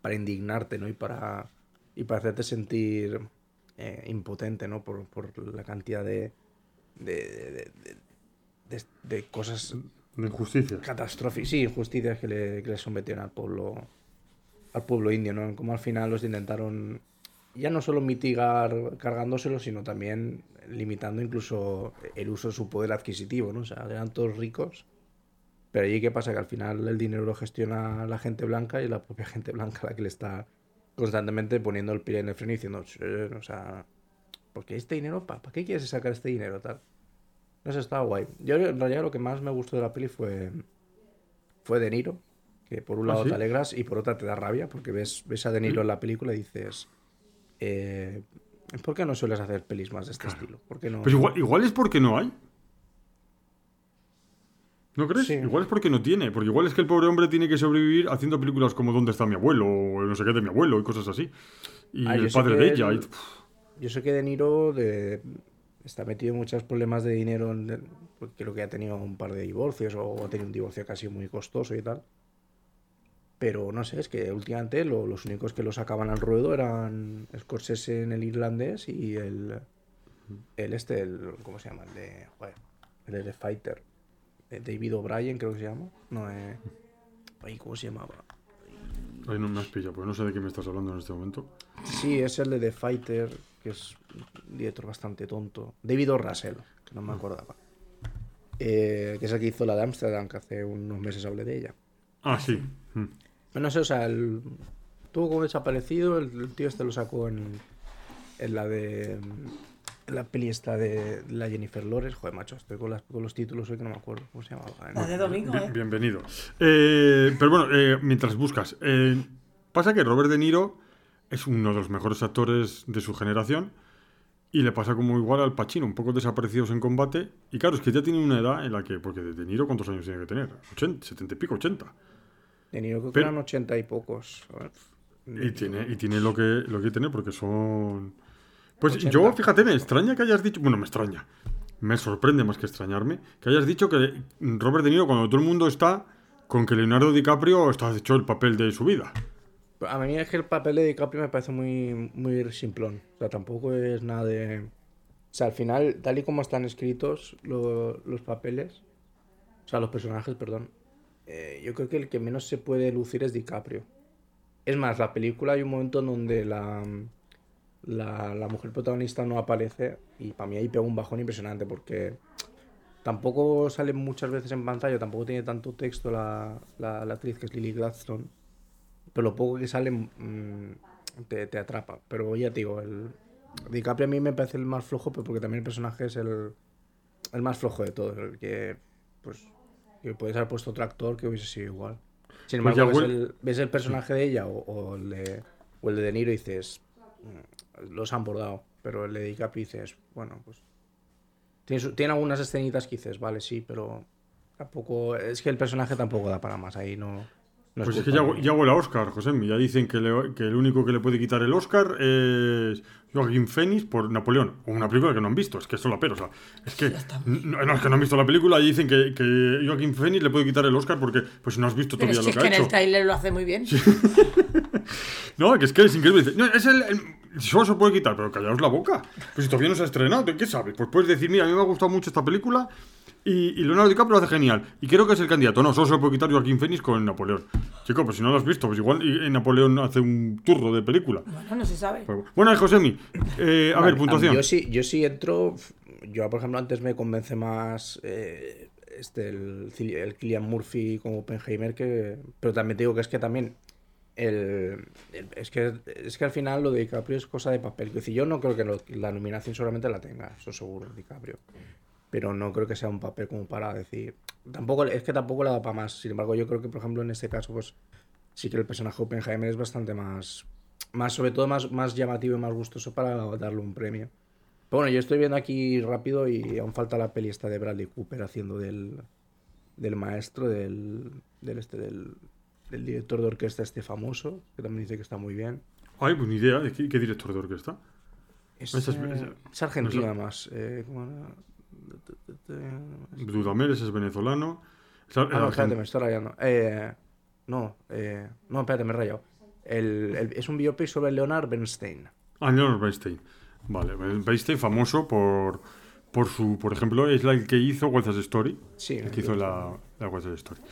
para indignarte, ¿no? Y para, y para hacerte sentir eh, impotente, ¿no? Por, por la cantidad de, de, de, cosas De injusticia. catastróficas, sí, injusticias que le, que le sometieron al pueblo, al pueblo indio, ¿no? Como al final los intentaron ya no solo mitigar cargándoselo, sino también limitando incluso el uso de su poder adquisitivo, ¿no? O sea, eran todos ricos. Pero allí qué pasa que al final el dinero lo gestiona la gente blanca y la propia gente blanca la que le está constantemente poniendo el pie en el freno y diciendo, "Che, o sea, ¿por qué este dinero? ¿Para qué quieres sacar este dinero? Tal. No sé, estaba guay. Yo en realidad lo que más me gustó de la peli fue, fue De Niro, que por un ¿Ah, lado sí? te alegras y por otra te da rabia, porque ves, ves a De Niro en la película y dices, eh, ¿por qué no sueles hacer pelis más de este estilo? ¿Por qué no? Pero igual, igual es porque no hay. ¿No crees? Sí. Igual es porque no tiene. Porque igual es que el pobre hombre tiene que sobrevivir haciendo películas como ¿Dónde está mi abuelo? o no sé qué de mi abuelo y cosas así. Y Ah, el padre de ella. y- Yo sé que De Niro de- está metido en muchos problemas de dinero. en- porque creo que ha tenido un par de divorcios o ha tenido un divorcio casi muy costoso y tal. Pero no sé, es que últimamente lo- los únicos que lo sacaban al ruedo eran Scorsese en el irlandés y el, el este, el, ¿cómo se llama? El de, joder, el de Fighter. Eh, David O'Brien creo que se llama. No, eh, ay, ¿cómo se llamaba? Ay, no me has pillado, porque no sé de qué me estás hablando en este momento. Sí, es el de The Fighter, que es un director bastante tonto. David O. Russell, que no me acordaba. Eh, que es el que hizo la de Amsterdam, que hace unos meses hablé de ella. Ah, sí. Mm. No sé, o sea, el, tuvo como desaparecido, el, el tío este lo sacó en, en la de... la peli esta de la Jennifer Lawrence. Joder, macho, estoy con, las- con los títulos hoy que no me acuerdo cómo se llamaba. La de domingo, Bien- ¿eh? bienvenido. Eh, pero bueno, eh, mientras buscas, eh, pasa que Robert De Niro es uno de los mejores actores de su generación y le pasa como igual al Pacino, un poco desaparecidos en combate. Y claro, es que ya tiene una edad en la que, porque De Niro, ¿cuántos años tiene que tener? 80, 70 y pico, 80. De Niro creo que eran ochenta y pocos. A ver. Y tiene, y tiene lo que lo que tiene porque son. Pues 80. yo, fíjate, me extraña que hayas dicho. Bueno, me extraña. Me sorprende más que extrañarme. Que hayas dicho que Robert De Niro, cuando todo el mundo está con que Leonardo DiCaprio está hecho el papel de su vida. A mí es que el papel de DiCaprio me parece muy, muy simplón. O sea, tampoco es nada de... O sea, al final, tal y como están escritos lo- los papeles, o sea, los personajes, perdón, eh, yo creo que el que menos se puede lucir es DiCaprio. Es más, la película hay un momento en donde la, la, la mujer protagonista no aparece y para mí ahí pega un bajón impresionante porque tampoco sale muchas veces en pantalla, tampoco tiene tanto texto la, la, la actriz que es Lily Gladstone pero lo poco que sale mm, te, te atrapa. Pero ya te digo, el DiCaprio a mí me parece el más flojo, pero porque también el personaje es el, el más flojo de todos, el que pues que puedes haber puesto otro actor que hubiese sido igual. Sin Pues embargo, ya ves, el, ves el personaje de ella o, o el de, o el de De Niro y dices, los han bordado. Pero el de DiCaprio dices, bueno, pues tiene, tiene algunas escenitas que dices, vale, sí, pero tampoco, es que el personaje tampoco da para más, ahí no... no Pues es que culpa ya, ya huele a Oscar, José. Ya dicen que, le- que el único que le puede quitar el Oscar es Joaquín Phoenix por Napoleón. O una película que no han visto. Es que eso la pero. O sea, es que no, no, es que no han visto la película y dicen que, que Joaquín Phoenix le puede quitar el Oscar porque pues no has visto Pero todavía es lo que, es que que en el hecho. tráiler lo hace muy bien. [LAUGHS] [LAUGHS] No, que es que es increíble. No, es el, el- solo se puede quitar, pero callaos la boca. Pues si todavía no se ha estrenado, ¿qué sabes? Pues puedes decir, mira, a mí me ha gustado mucho esta película y, y Leonardo DiCaprio lo hace genial. Y creo que es el candidato. No, solo se puede quitar Joaquín Phoenix con Napoleón. Chico, pues si no lo has visto, pues igual y- y Napoleón hace un turro de película. Bueno, no se sabe. Pues Bueno, Josemi, eh, a Vale, ver, puntuación. Yo sí, yo sí entro. Yo, por ejemplo, antes me convence más eh, este, el, el Killian Murphy como Oppenheimer, que, pero también te digo que es que también. El, es, que, es que al final lo de DiCaprio es cosa de papel. Es decir, yo no creo que la nominación solamente la tenga, eso seguro, DiCaprio. Pero no creo que sea un papel como para decir. Tampoco, es que tampoco le da para más. Sin embargo, yo creo que, por ejemplo, en este caso, pues sí que el personaje Oppenheimer es bastante más. más sobre todo más, más llamativo y más gustoso para darle un premio. Bueno, yo estoy viendo aquí rápido y aún falta la peli esta de Bradley Cooper haciendo del, del maestro, del, del, este, del, del director de orquesta este famoso, que también dice que está muy bien. Ay, pues ni idea de qué, qué director de orquesta. Es, es- eh, es argentino no sé. además. eh, ese es venezolano. Es Ah, no, espérate, me estoy rayando. Eh, no, eh, no, espérate, me he rayado. El, el- es un biopic sobre Leonard Bernstein. Ah, Leonard Bernstein. Vale, Bernstein famoso por, por su, por ejemplo, es la el que hizo Side Story. Sí, el que hizo la, la Side Story.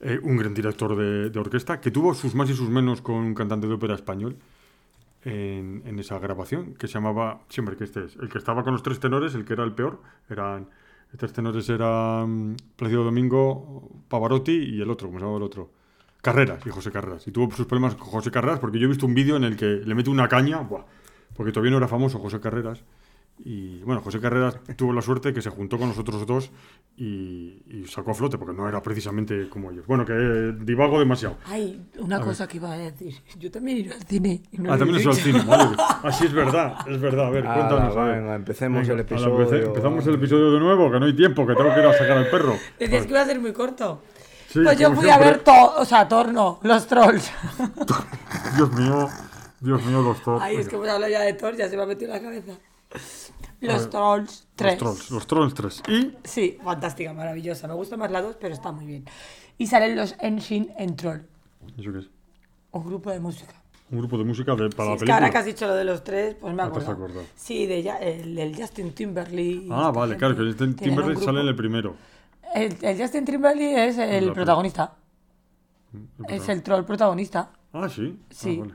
Eh, un gran director de, de orquesta que tuvo sus más y sus menos con un cantante de ópera español en, en esa grabación que se llamaba, siempre que este es, el que estaba con los tres tenores, el que era el peor, eran, los tres tenores eran Plácido Domingo, Pavarotti y el otro, ¿cómo se llamaba el otro? Carreras, y José Carreras. Y tuvo sus problemas con José Carreras porque yo he visto un vídeo en el que le mete una caña, buah, porque todavía no era famoso José Carreras, Y bueno, José Carreras tuvo la suerte que se juntó con nosotros dos y, y sacó a flote, porque no era precisamente como ellos. Bueno, que eh, divago demasiado. Ay, una cosa que iba a decir. Yo también iré al cine. y no ah, también eso al cine. Vale. Así es verdad, es verdad. A ver, Ala, cuéntanos. a ver. venga, empecemos el ala, episodio. empece- empezamos el episodio de nuevo, que no hay tiempo, que tengo que ir a sacar al perro. Decías que iba a ser muy corto. Sí, pues yo fui a siempre. ver todo, o sea, Torno, los trolls. [LAUGHS] Dios mío, Dios mío, los trolls. Ay, es que hemos hablado ya de Thor, ya se me ha metido en la cabeza. Los trolls 3. Los trolls, los trolls 3. Y Sí, fantástica, maravillosa. Me gusta más la 2, pero está muy bien. Y salen los Engine en Troll, ¿Eso qué es? un grupo de música. Un grupo de música de, para Sí, la es que ahora película. que has dicho lo de los tres, pues me No te has acuerdo. Sí, de ya- el, Justin Timberlake. Ah, vale, claro, que un Timberlake sale en el primero. El, el Justin Timberlake es el protagonista. Es el troll protagonista. Ah, sí. Sí. Ah, vale.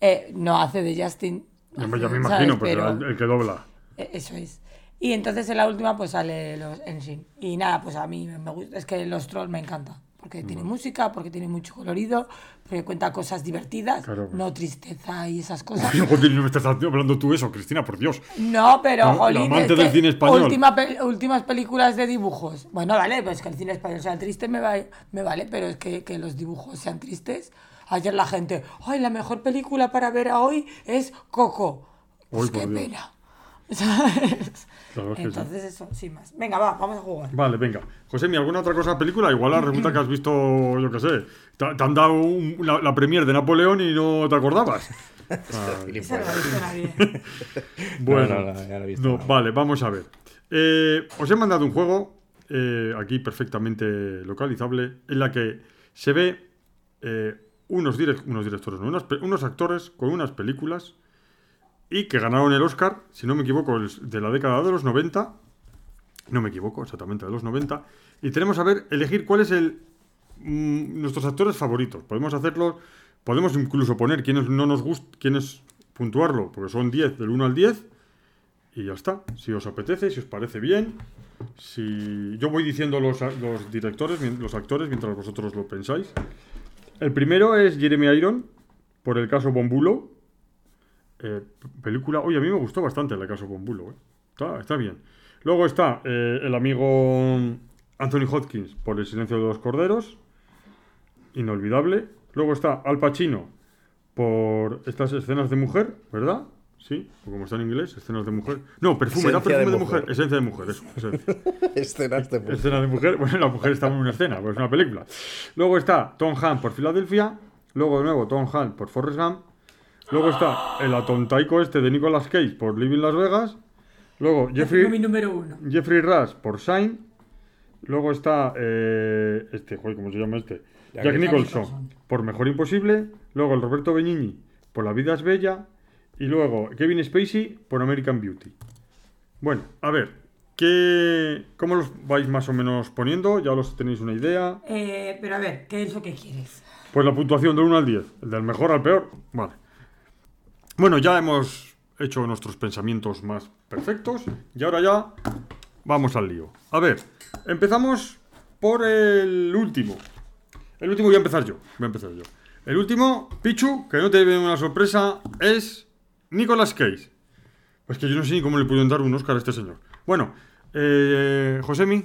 Eh, no hace de Justin. Ya me, ya me imagino, pero Pero- el, el que dobla. Eh, Eso es. Y entonces en la última pues sale los Engine. Y nada, pues a mí me gusta. Es que los trolls me encantan. Porque tiene música, porque tiene mucho colorido, porque cuenta cosas divertidas, Claro. no tristeza y esas cosas. No me estás hablando tú eso, Cristina, por Dios. No, pero No, jolín, es del que cine español. última últimas películas de dibujos. Bueno, vale, pues que el cine español sea triste me, va- me vale, pero es que, que los dibujos sean tristes. Ayer la gente, ay, la mejor película para ver a hoy es Coco. Pues qué Dios. pena. [LAUGHS] ¿Sabes? Claro, es que sí. Entonces eso, sin más. Venga, va, vamos a jugar. Vale, venga. José, ¿mi alguna otra cosa de película? Igual resulta que has visto, yo qué sé, te, te han dado un- la, la premier de Napoleón y no te acordabas. [LAUGHS] Ah, Esa no la ha visto nadie. [LAUGHS] bueno, No, visto. no, vale, vamos a ver. Eh, os he mandado un juego, eh, aquí perfectamente localizable, en la que se ve eh, unos, direc- unos directores, unos actores con unas películas y que ganaron el Oscar, si no me equivoco, de la década de los 90. No me equivoco, exactamente, de los 90. Y tenemos a ver, elegir cuál es el mm, nuestros actores favoritos. Podemos hacerlo, podemos incluso poner quienes no nos gustan, quienes puntuarlo, porque son 10, del 1 al 10. Y ya está. Si os apetece, si os parece bien. Si yo voy diciendo los, directores, los actores, mientras vosotros lo pensáis. El primero es Jeremy Iron, por el caso Bombulo. Eh, película. Oye, a mí me gustó bastante el caso Bombulo. eh. Está, está bien. Luego está eh, el amigo Anthony Hopkins, por El silencio de los corderos. Inolvidable. Luego está Al Pacino, por estas escenas de mujer, ¿verdad? Sí, o como está en inglés, escenas de mujer. No, perfume, era Esencia de perfume de mujer. mujer. Esencia de mujer, eso. esencia. [LAUGHS] Escenas de puta. Escena de mujer, bueno, la mujer está en una escena, pues es una película. Luego está Tom Hanks por Filadelfia, luego de nuevo Tom Hanks por Forrest Gump, luego está el atontaico este de Nicolas Cage por Living Las Vegas, luego Mi Jeffrey, número uno. Jeffrey Rush por Shine, luego está eh, este, joder, ¿cómo se llama este? Jack Jack, Nicholson. Nicholson por Mejor Imposible, luego el Roberto Benigni por La vida es bella y luego Kevin Spacey por American Beauty. Bueno, a ver, ¿qué, ¿cómo los vais más o menos poniendo? ¿Ya los tenéis una idea? Eh, pero a ver, ¿qué es lo que quieres? Pues la puntuación del 1 al 10, el del mejor al peor, vale. Bueno, ya hemos hecho nuestros pensamientos más perfectos y ahora ya vamos al lío. A ver, empezamos por el último. El último voy a empezar yo, voy a empezar yo. El último, Pichu, que no te debe una sorpresa, es Nicolas Cage. Pues que yo no sé ni cómo le pudieron dar un Oscar a este señor. Bueno, eh, Josemi,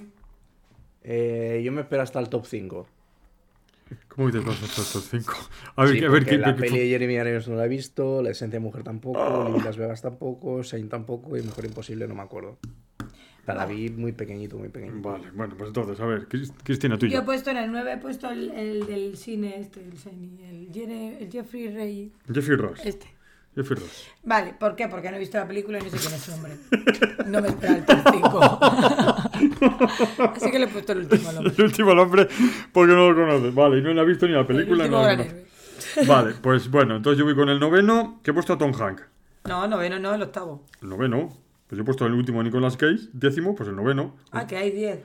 Eh, yo me espero hasta el top 5. ¿cómo dices vas hasta estos cinco? A ver, Sí, a ver qué... la qué- peli de Jeremy Irons no la he visto, La esencia de mujer tampoco. Living Las Vegas tampoco, Shane tampoco y Mejor Imposible no me acuerdo. La vi muy pequeñito, muy pequeñito. Vale, bueno, pues entonces, a ver, Cris- Cristina, Yo he tuya. puesto en el 9, he puesto el, el del cine este, el, Shiny, el, el Jeffrey Rey. Jeffrey Ross. Este. Jeffrey Ross. Vale, ¿por qué? Porque no he visto la película y no sé quién es su nombre. No me espera el top 5. [LAUGHS] Así que le he puesto el último nombre. El último nombre, porque no lo conoces. Vale, y no la ha visto ni la El película. último no. Vale, pues bueno, entonces yo voy con el noveno, que he puesto a Tom Hanks. No, noveno no, el octavo. El noveno, pues yo he puesto el último a Nicolas Cage, décimo, pues el noveno. Ah, que hay 10.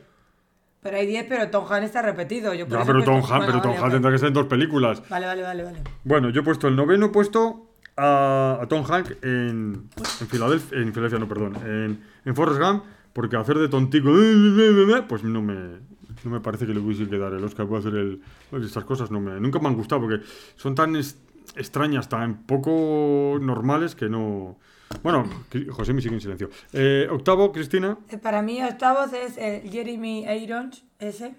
Pero hay 10, pero Tom Hanks está repetido. Yo por Ya, eso he pero Tom Hanks, pero Tom ok. tendrá que ser en dos películas. Vale, vale, vale, vale. Bueno, yo he puesto el noveno, he puesto a, a Tom Hanks en, en Filadelfia, en Filadelfia, no, perdón, en, en Forrest Gump, porque hacer de tontico, pues no me, no me parece que le hubiese que dar el Oscar, puede hacer el, estas cosas, no me, nunca me han gustado, porque son tan, es- extrañas, tan poco normales que no. Bueno, José me sigue en silencio. Eh, octavo, Cristina. Eh, Para mí, octavos es el Jeremy Irons, ese.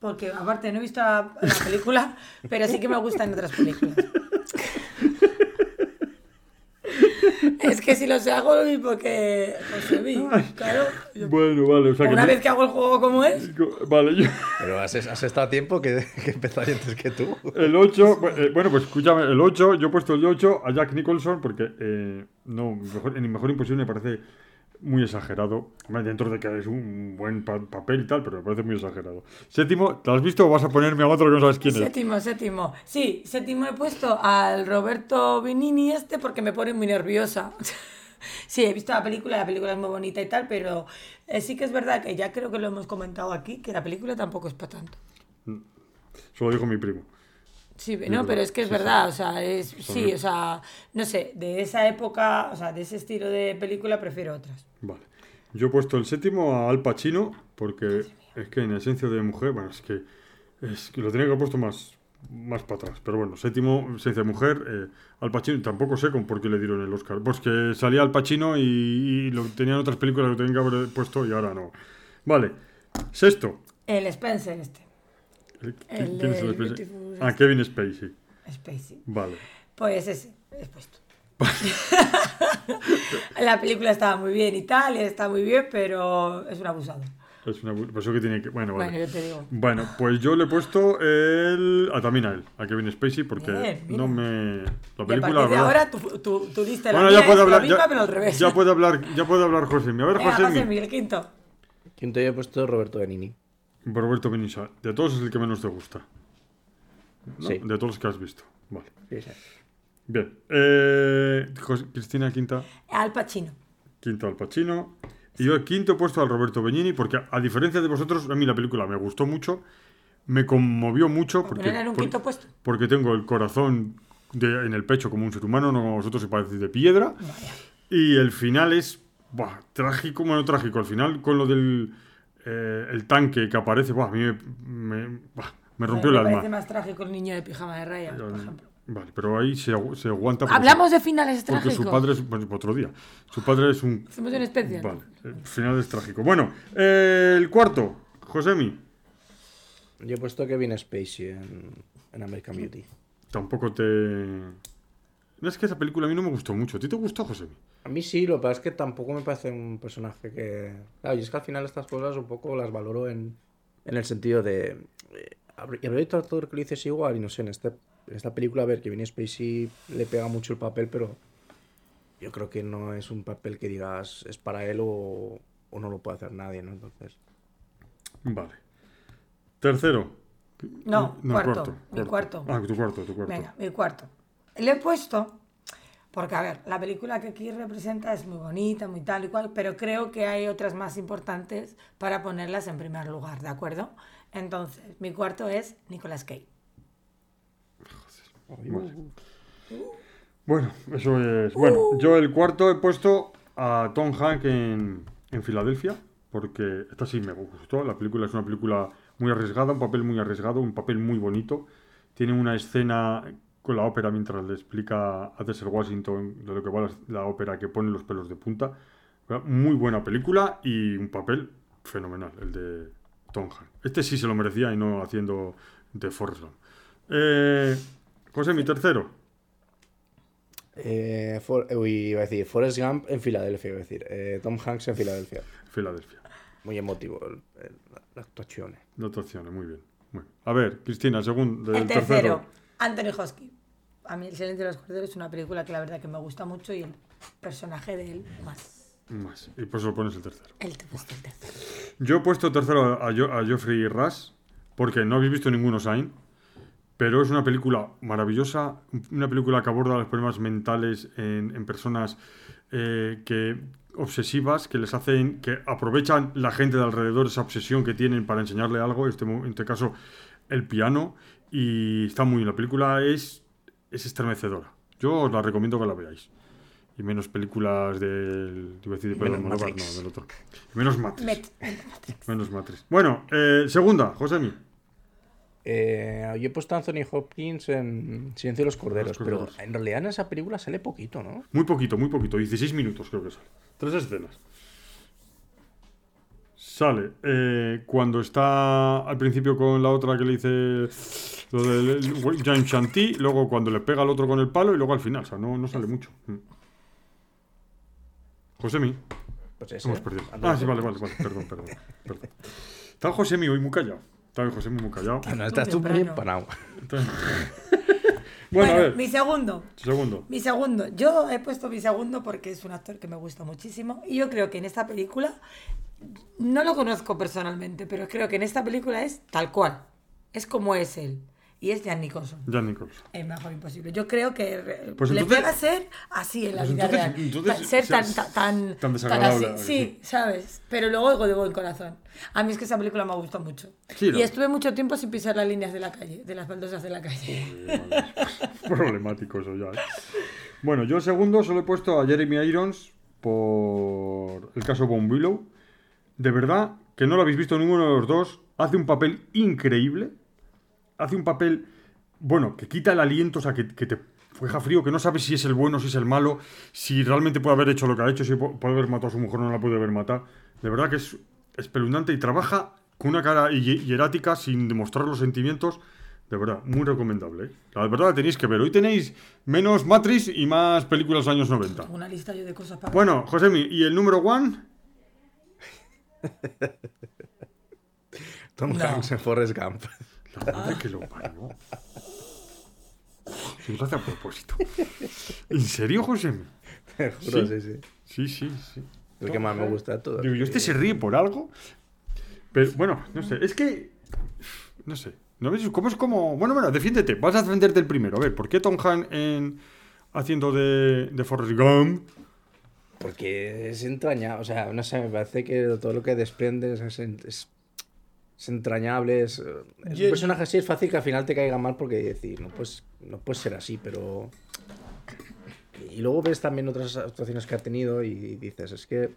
Porque aparte no he visto la, la película, [LAUGHS] pero sí que me gustan otras películas. [LAUGHS] es que si los hago lo mismo que José Vi, claro. yo- Bueno, vale, o sea que. Una tú- vez que hago el juego como es, Vale, yo. Pero has, has estado a tiempo que, que empezaría antes que tú. El 8, bueno, pues escúchame, el 8, yo he puesto el 8 a Jack Nicholson porque eh, no, mejor, en Mejor Imposible me parece muy exagerado. Dentro de que es un buen pa- papel y tal, pero me parece muy exagerado. Séptimo, ¿te has visto o vas a ponerme a otro que no sabes quién es? séptimo, séptimo. Sí, séptimo he puesto al Roberto Benini este porque me pone muy nerviosa. [LAUGHS] Sí, he visto la película, la película es muy bonita y tal, pero eh, sí que es verdad que ya creo que lo hemos comentado aquí, que la película tampoco es para tanto. Eso lo dijo mi primo. Sí, no, verdad, pero es que es sí, sí. verdad, o sea, es, sí, o sea, no sé, de esa época, o sea, de ese estilo de película prefiero otras. Vale. Yo he puesto el séptimo a Al Pacino porque es que en esencia de mujer, bueno, es que, es que lo tenía que haber puesto más, más para atrás. Pero bueno, séptimo, esencia de mujer, eh, Al Pacino, tampoco sé con por qué le dieron el Oscar. Pues que salía Al Pacino y, y lo tenían otras películas que lo tenían que haber puesto y ahora no. Vale. Sexto. El Spencer este, ¿Qui- El ¿Quién es el? Beautiful Ah, Kevin Spacey. Spacey. Vale. Pues ese, he puesto. [LAUGHS] la película estaba muy bien y tal, y está muy bien, pero es un abusador. Es una, pues eso que tiene que. Bueno, vale. Bueno, yo te digo. Bueno, pues yo le he puesto el. a también a él, a Kevin Spacey, porque Bien, no me. La Y a película. de verdad- ahora tu, tu, tu lista de la Bueno, ya puede es hablar. la misma, Ya, pero al revés. ya puede hablar, ya puede hablar José. A ver, Venga, José. José Miguel, quinto. Quinto yo he puesto Roberto Benini. Roberto Benissa. De todos es el que menos te gusta. ¿no? Sí. De todos los que has visto. Vale. Sí, sí. Bien. Eh, José- Cristina Quinta. Al Pacino. Quinto al Pacino. Y yo el quinto he puesto al Roberto Benigni porque, a diferencia de vosotros, a mí la película me gustó mucho, me conmovió mucho porque, poner en un por- quinto puesto. porque tengo el corazón de- en el pecho como un ser humano, no como vosotros se parece de piedra. Vaya. Y el final es buah, trágico, bueno, trágico. Al final, con lo del eh, el tanque que aparece, buah, a mí me, me- buah, me rompió me el alma. parece más trágico el niño de pijama de rayas, por ejemplo. Vale, pero ahí se, se aguanta. porque- Hablamos de finales Porque trágicos. su padre es. Bueno, otro día. Su padre es un Hacemos un especial. Vale, el final es trágico. Bueno, eh, el cuarto, Josemi. Yo he puesto Kevin Spacey en, en American Beauty. Tampoco te. No es que esa película a mí no me gustó mucho. ¿A ti te gustó, Josemi? A mí sí, lo que pasa es que tampoco me parece un personaje que... Claro, y es que al final estas cosas un poco las valoro en, en el sentido de... eh, y habría visto actor que lo dices igual, y no sé, en, este, en esta película, a ver, Kevin Spacey le pega mucho el papel, pero yo creo que no es un papel que digas es para él o, o no lo puede hacer nadie, ¿no? Entonces... Vale. Tercero. No, cuarto, mi cuarto. Ah, tu cuarto, tu cuarto. Venga, mi cuarto. Le he puesto, porque a ver, la película que aquí representa es muy bonita, muy tal y cual, pero creo que hay otras más importantes para ponerlas en primer lugar, ¿de acuerdo? Entonces, mi cuarto es Nicolas Cage. Vale. Bueno, eso es. Bueno, yo el cuarto he puesto a Tom Hanks en, en Filadelfia, porque esta sí me gustó. La película es una película muy arriesgada, un papel muy arriesgado, un papel muy bonito. Tiene una escena con la ópera mientras le explica a Denzel Washington de lo que va la, la ópera que pone los pelos de punta. Muy buena película y un papel fenomenal, el de Tom Hanks. Este sí se lo merecía y no haciendo de Forrest Gump. Eh, José, mi tercero. Eh, For- uy, iba a decir, Forrest Gump en Filadelfia, iba a decir. Eh, Tom Hanks en Filadelfia. Filadelfia. Muy emotivo el- el- la actuación. Dos opciones, muy bien. Muy bien. A ver, Cristina, segundo. El tercero, Anthony Hopkins. A mí El silencio de los corderos es una película que la verdad que me gusta mucho y el personaje de él más. Más. Y por eso lo pones el tercero. El, te puesto el tercero. Yo he puesto tercero a, Jo- a Geoffrey Rush, porque no habéis visto ninguno Sign, pero es una película maravillosa, una película que aborda los problemas mentales en, en personas eh, que obsesivas, que les hacen, que aprovechan la gente de alrededor esa obsesión que tienen para enseñarle algo, este, en este caso el piano, y está muy bien. La película es, es estremecedora. Yo os la recomiendo que la veáis. Y menos películas del. Iba a decir menos Matrix. no, del otro. Y menos Matrix. Met- Menos Matrix. Bueno, eh, segunda, Josemi. Eh, yo he puesto a Anthony Hopkins en Silencio de los Corderos, Los Corderos. pero en realidad en esa película sale poquito, ¿no? Muy poquito, muy poquito. 16 minutos creo que sale. Tres escenas. Sale eh, cuando está al principio con la otra que le dice lo del Jean Chanty, luego cuando le pega al otro con el palo y luego al final. O sea, no, no sale mucho. Mm. Josemi, Pues ese. hemos perdido. Ah, sí, vale, vale, vale. Perdón, perdón. perdón. Está Josemi hoy muy callado. Está Josemi muy callado. No, estás tú muy Temprano. empanado. Bueno, a ver. mi segundo. Segundo. Mi segundo. Yo he puesto mi segundo porque es un actor que me gusta muchísimo. Y yo creo que en esta película, no lo conozco personalmente, pero creo que en esta película es tal cual. Es como es él. Y es Jan Nicholson. Jan Nicholson. El mejor imposible. Yo creo que Pues le pega ser así en la Pues vida entonces- real. entonces ser tan, tan, tan desagradable, así. sí. Sí, ¿sabes? Pero luego algo de buen corazón. A mí es que esa película me gustó mucho. Y estuve mucho tiempo sin pisar las líneas de la calle, de las baldosas de la calle. [LAUGHS] Problemático eso ya. ¿eh? Bueno, yo el segundo solo he puesto a Jeremy Irons por el caso Von Willow. De verdad que no lo habéis visto ninguno de los dos. Hace un papel increíble. Hace un papel, bueno, que quita el aliento, o sea, que, que te deja frío, que no sabes si es el bueno, si es el malo, si realmente puede haber hecho lo que ha hecho, si pu- puede haber matado a su mujer o no la puede haber matado. De verdad que es espeluznante y trabaja con una cara hi- hierática sin demostrar los sentimientos. De verdad, muy recomendable. ¿eh? La verdad la tenéis que ver. Hoy tenéis menos Matrix y más películas de los años 90. Una lista yo de cosas para Bueno, Josemi, ¿y el número one? [LAUGHS] Tom No. Hanks en Forrest Gump. La madre que lo parió. Se lo hace a propósito. ¿En serio, Josemi? Te juro, Sí. sí, sí. Sí, sí, sí. El que más me gusta de todos. Digo, yo este se ríe por algo. Pero bueno, no sé. Es que. No sé. ¿No ves? ¿Cómo es como.? Bueno, bueno, defiéndete. Vas a defenderte el primero. A ver, ¿por qué Tom Hanks en. haciendo de. de Forrest Gump? Porque es entrañable, o sea, no sé, me parece que todo lo que desprende es, es, es- es entrañable. Es, es Yo- un personaje así es fácil que al final te caiga mal porque decir, no puedes, no puedes ser así, pero. Y luego ves también otras actuaciones que ha tenido y dices, es que.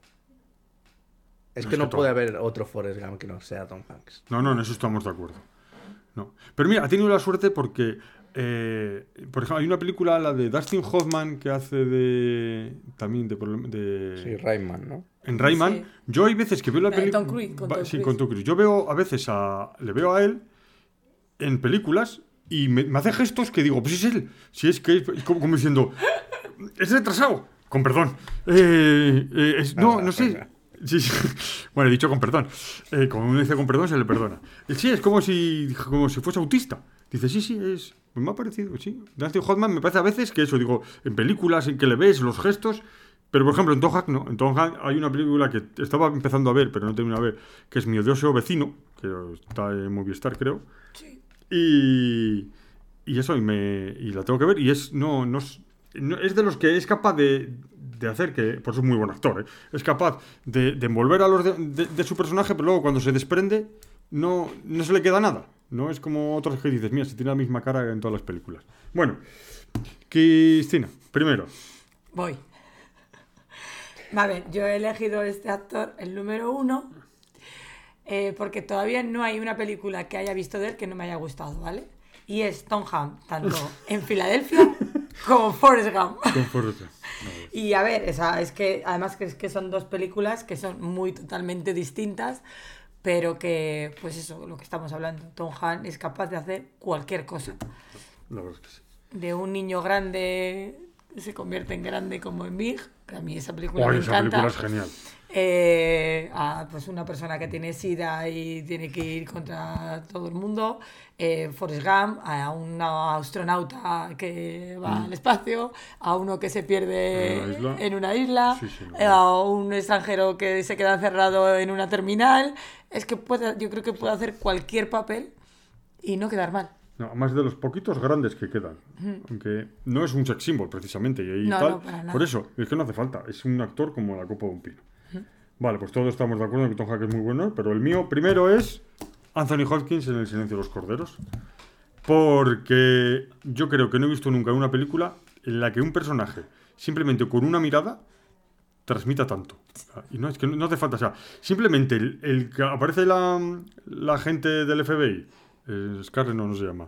Es que no que Tom- puede haber otro Forrest Gump que no sea Tom Hanks. No, no, en eso estamos de acuerdo. No. Pero mira, ha tenido la suerte porque. eh, por ejemplo, hay una película, la de Dustin Hoffman, que hace de. también de. problem- de Sí, Rayman, ¿no? En Rayman, Sí. yo hay veces que veo la de película. Tom Cruise, con Tom Sí, Cruise. con Tom Cruise. Yo veo a veces a. Le veo a él en películas y me, me hace gestos que digo, pues es él. Si es que es como, como diciendo, es retrasado. Con perdón. Eh, eh, es- no, no sé. Sí, sí. [LAUGHS] Bueno, he dicho con perdón. Eh, como uno dice con perdón, se le perdona. Eh, Sí, es como si, como si fuese autista. Dice, sí, sí, es. me ha parecido, sí. Dustin Hoffman me parece a veces que eso, digo, en películas en que le ves los gestos. Pero por ejemplo, en Tom Hanks no. En Tom Hanks hay una película que estaba empezando a ver, pero no terminé a ver, que es Mi odioso vecino, que está en Movistar, creo. Sí. Y, y eso, y, me, y la tengo que ver. Y es, no, no, es, no- es de los que es capaz de, de hacer que, por eso es muy buen actor, ¿eh? es capaz de, de envolver a los de, de- de su personaje, pero luego cuando se desprende, no, no se le queda nada. No es como otros que dices, mira, se tiene la misma cara en todas las películas. Bueno, Cristina, primero. Voy. A ver, yo he elegido este actor, el número uno, eh, porque todavía no hay una película que haya visto de él que no me haya gustado, ¿vale? Y es Tom Hanks, tanto [LAUGHS] en Filadelfia como Forrest Gump. Con Forrest Gump. Y a ver, esa, es que además que, es que son dos películas que son muy totalmente distintas, pero que, pues eso, lo que estamos hablando, Tom Hanks es capaz de hacer cualquier cosa. La verdad es que sí. De un niño grande se convierte en grande como en Big, que a mí esa película me esa encanta. película es genial. Eh, a pues una persona que tiene sida y tiene que ir contra todo el mundo, eh, Forrest Gump, a un astronauta que va al espacio, a uno que se pierde En una isla. en una isla, Sí, sí, no. eh, a un extranjero que se queda encerrado en una terminal. Es que puede, yo creo que puede hacer cualquier papel y no quedar mal. No, además de los poquitos grandes que quedan. Aunque no es un sex symbol, precisamente. Y No, tal. no, para nada. Por eso, es que no hace falta. Es un actor como la copa de un pino. Vale, pues todos estamos de acuerdo en que Tom Hanks es muy bueno. Pero el mío primero es Anthony Hopkins en El silencio de los corderos. Porque yo creo que no he visto nunca una película en la que un personaje, simplemente con una mirada, transmita tanto. Y no es que no, no hace falta. O sea, simplemente el, el que aparece la, la gente del FBI Eh, Scarlett no, no se llama.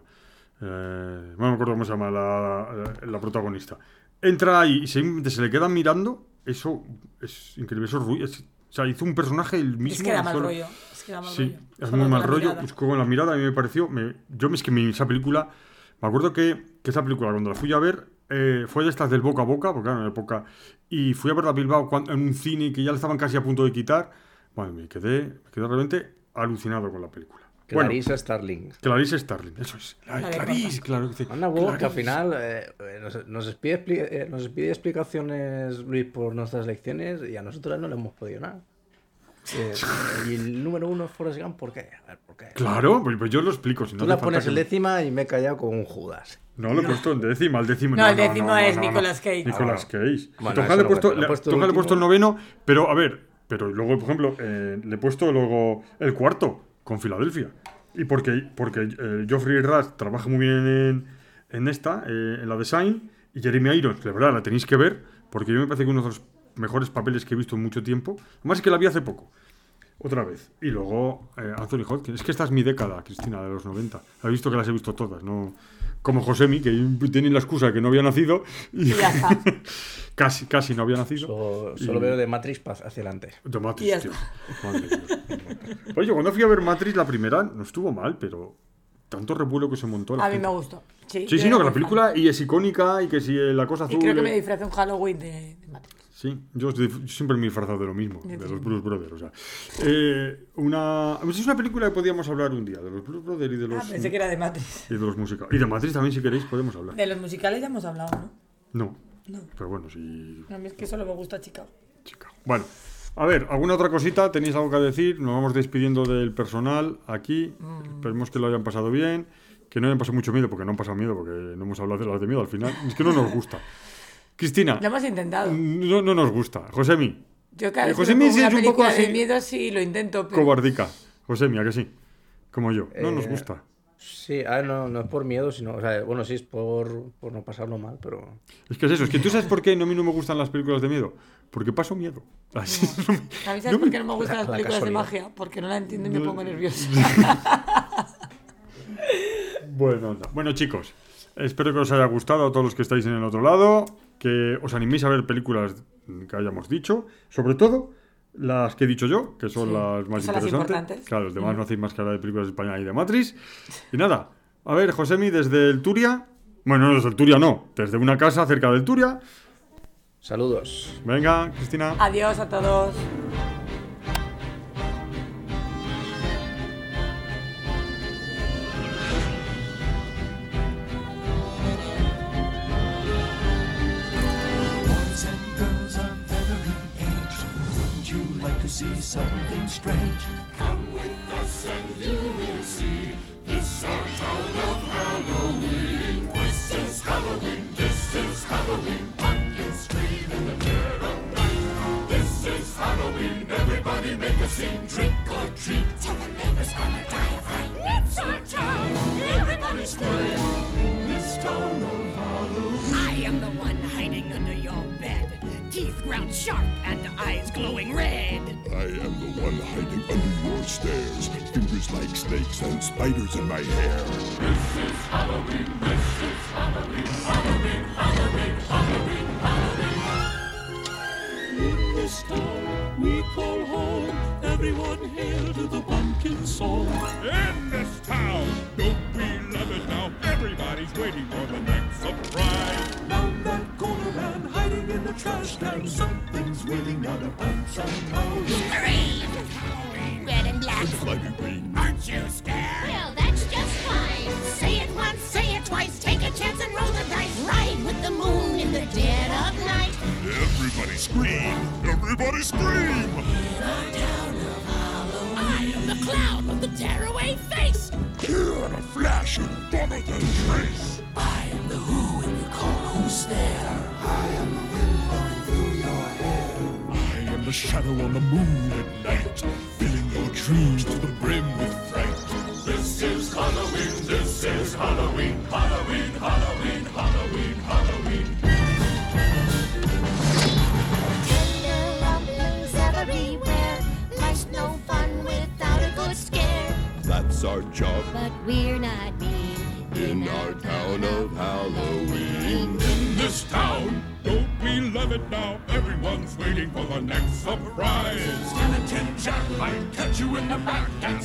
Eh, no me acuerdo cómo se llama la, la protagonista. Entra ahí y se le quedan mirando. Eso es increíble. Eso es o sea, hizo un personaje el mismo. Es que da mal solo- rollo. Es que da mal Sí, rollo. es Solo muy mal la rollo. mirada. Con la mirada a mí me pareció. me- yo es que me- esa película. Me acuerdo que, que esa película, cuando la fui a ver, eh, fue de estas del boca a boca, porque claro, en época. Y fui a verla a Bilbao cuan- en un cine que ya le estaban casi a punto de quitar. Bueno, me quedé, me quedé realmente alucinado con la película. Bueno, Clarissa Starling. Clarice Starling, eso es. Ay, Clarice, claro. que- Anda, huevos, que al Clarice. final eh, eh, nos, nos pide, eh, nos pide explicaciones Luis por nuestras lecciones y a nosotros no le hemos podido nada. [LAUGHS] Eh, y el número uno es Forrest Gump, ¿por qué? A ver, ¿por qué? Claro, pues, pues yo lo explico. Si no Tú la pones en décima y me he callado con un Judas. No, lo he puesto en décima, el décimo. No, el décimo es Nicolas Cage. Nicolas Ah, Cage. bueno, Toca eso le he puesto. Le puesto el le puesto el noveno, pero a ver, pero luego, por ejemplo, eh, le he puesto luego el cuarto con Filadelfia. Y porque, porque eh, Geoffrey Rush trabaja muy bien en, en esta, eh, en la design, y Jeremy Irons, de verdad, la tenéis que ver, porque yo me parece que uno de los mejores papeles que he visto en mucho tiempo. Es que la vi hace poco. Otra vez. Y luego eh, Anthony Hopkins. Es que esta es mi década, Cristina, de los 90. He visto que las he visto todas, ¿no? Como Josemi, que tiene la excusa de que no había nacido. Y Y ya está. [LAUGHS] casi, casi no había nacido. Solo, Y- veo de Matrix hacia adelante. de Y Matrix, tío. Madre. Oye, cuando fui a ver Matrix, la primera, no estuvo mal, pero tanto revuelo que se montó. la A mí gente. me gustó. Sí, Sí, sí, no, que la película y es icónica y que si la cosa Y azul. creo que me disfrazé un Halloween de, de Matrix. Sí, yo dif- siempre me he disfrazado de lo mismo, Yo de los. Blues Brothers. O sea, eh, una, es una película que podíamos hablar un día, de los Blues Brothers y de los, Ah, pensé que era de Matrix. y de los musicales. Y de Matrix también, si queréis, podemos hablar. De los musicales ya hemos hablado, ¿no? No, No. pero bueno, sí. A mí es que solo me gusta Chicago. Chicago. Bueno, a ver, ¿alguna otra cosita? ¿Tenéis algo que decir? Nos vamos despidiendo del personal aquí. Esperemos que lo hayan pasado bien. Que no hayan pasado mucho miedo, porque no han pasado miedo, porque no hemos hablado de las de miedo al final. Es que no nos gusta. [LAUGHS] Cristina, Lo hemos intentado. no, no nos gusta. Josemi, Yo cada Eh, vez pongo una es un poco película de así- miedo sí lo intento, pero... cobardica. Josemi, ¿a que sí? Como yo. No nos Eh, gusta. Sí, a ver, no, no es por miedo, sino. O sea, bueno, sí es por, por no pasarlo mal, pero. Es que es eso. Es que tú sabes por qué no- a mí no me gustan las películas de miedo. Porque paso miedo. [LAUGHS] Así no me- A mí no sabes me- por qué no me gustan La- las la películas de casualidad. magia, porque no la entiendo y me No. pongo nerviosa. [LAUGHS] Bueno, bueno, chicos, espero que os haya gustado a todos los que estáis en el otro lado, que os animéis a ver películas que hayamos dicho, sobre todo las que he dicho yo, que son Sí, las más son las interesantes. importantes. Claro, los demás no hacéis más que hablar de películas de España y de Matrix. Y nada, a ver, Josemi, desde el Turia, bueno, no desde el Turia, no, desde una casa cerca del Turia. Saludos. Venga, Cristina. Adiós a todos. See something strange? Come with us and you will see. This our town of Halloween. This is Halloween. This is Halloween. Pumpkins scream in the dead of night. This is Halloween. Everybody make a scene. Trick or treat. Tell the neighbors gonna die of fright. It's our town. Everybody scream. This town of Halloween. I am the one Teeth ground sharp and eyes glowing red. I am the one hiding under your stairs. Fingers like snakes and spiders in my hair. Mrs. Halloween! Mrs. Halloween! Halloween! Halloween! In this town we call home. Everyone hail to the pumpkin song. In a pipe On the moon at night, filling your dreams to the you in the back and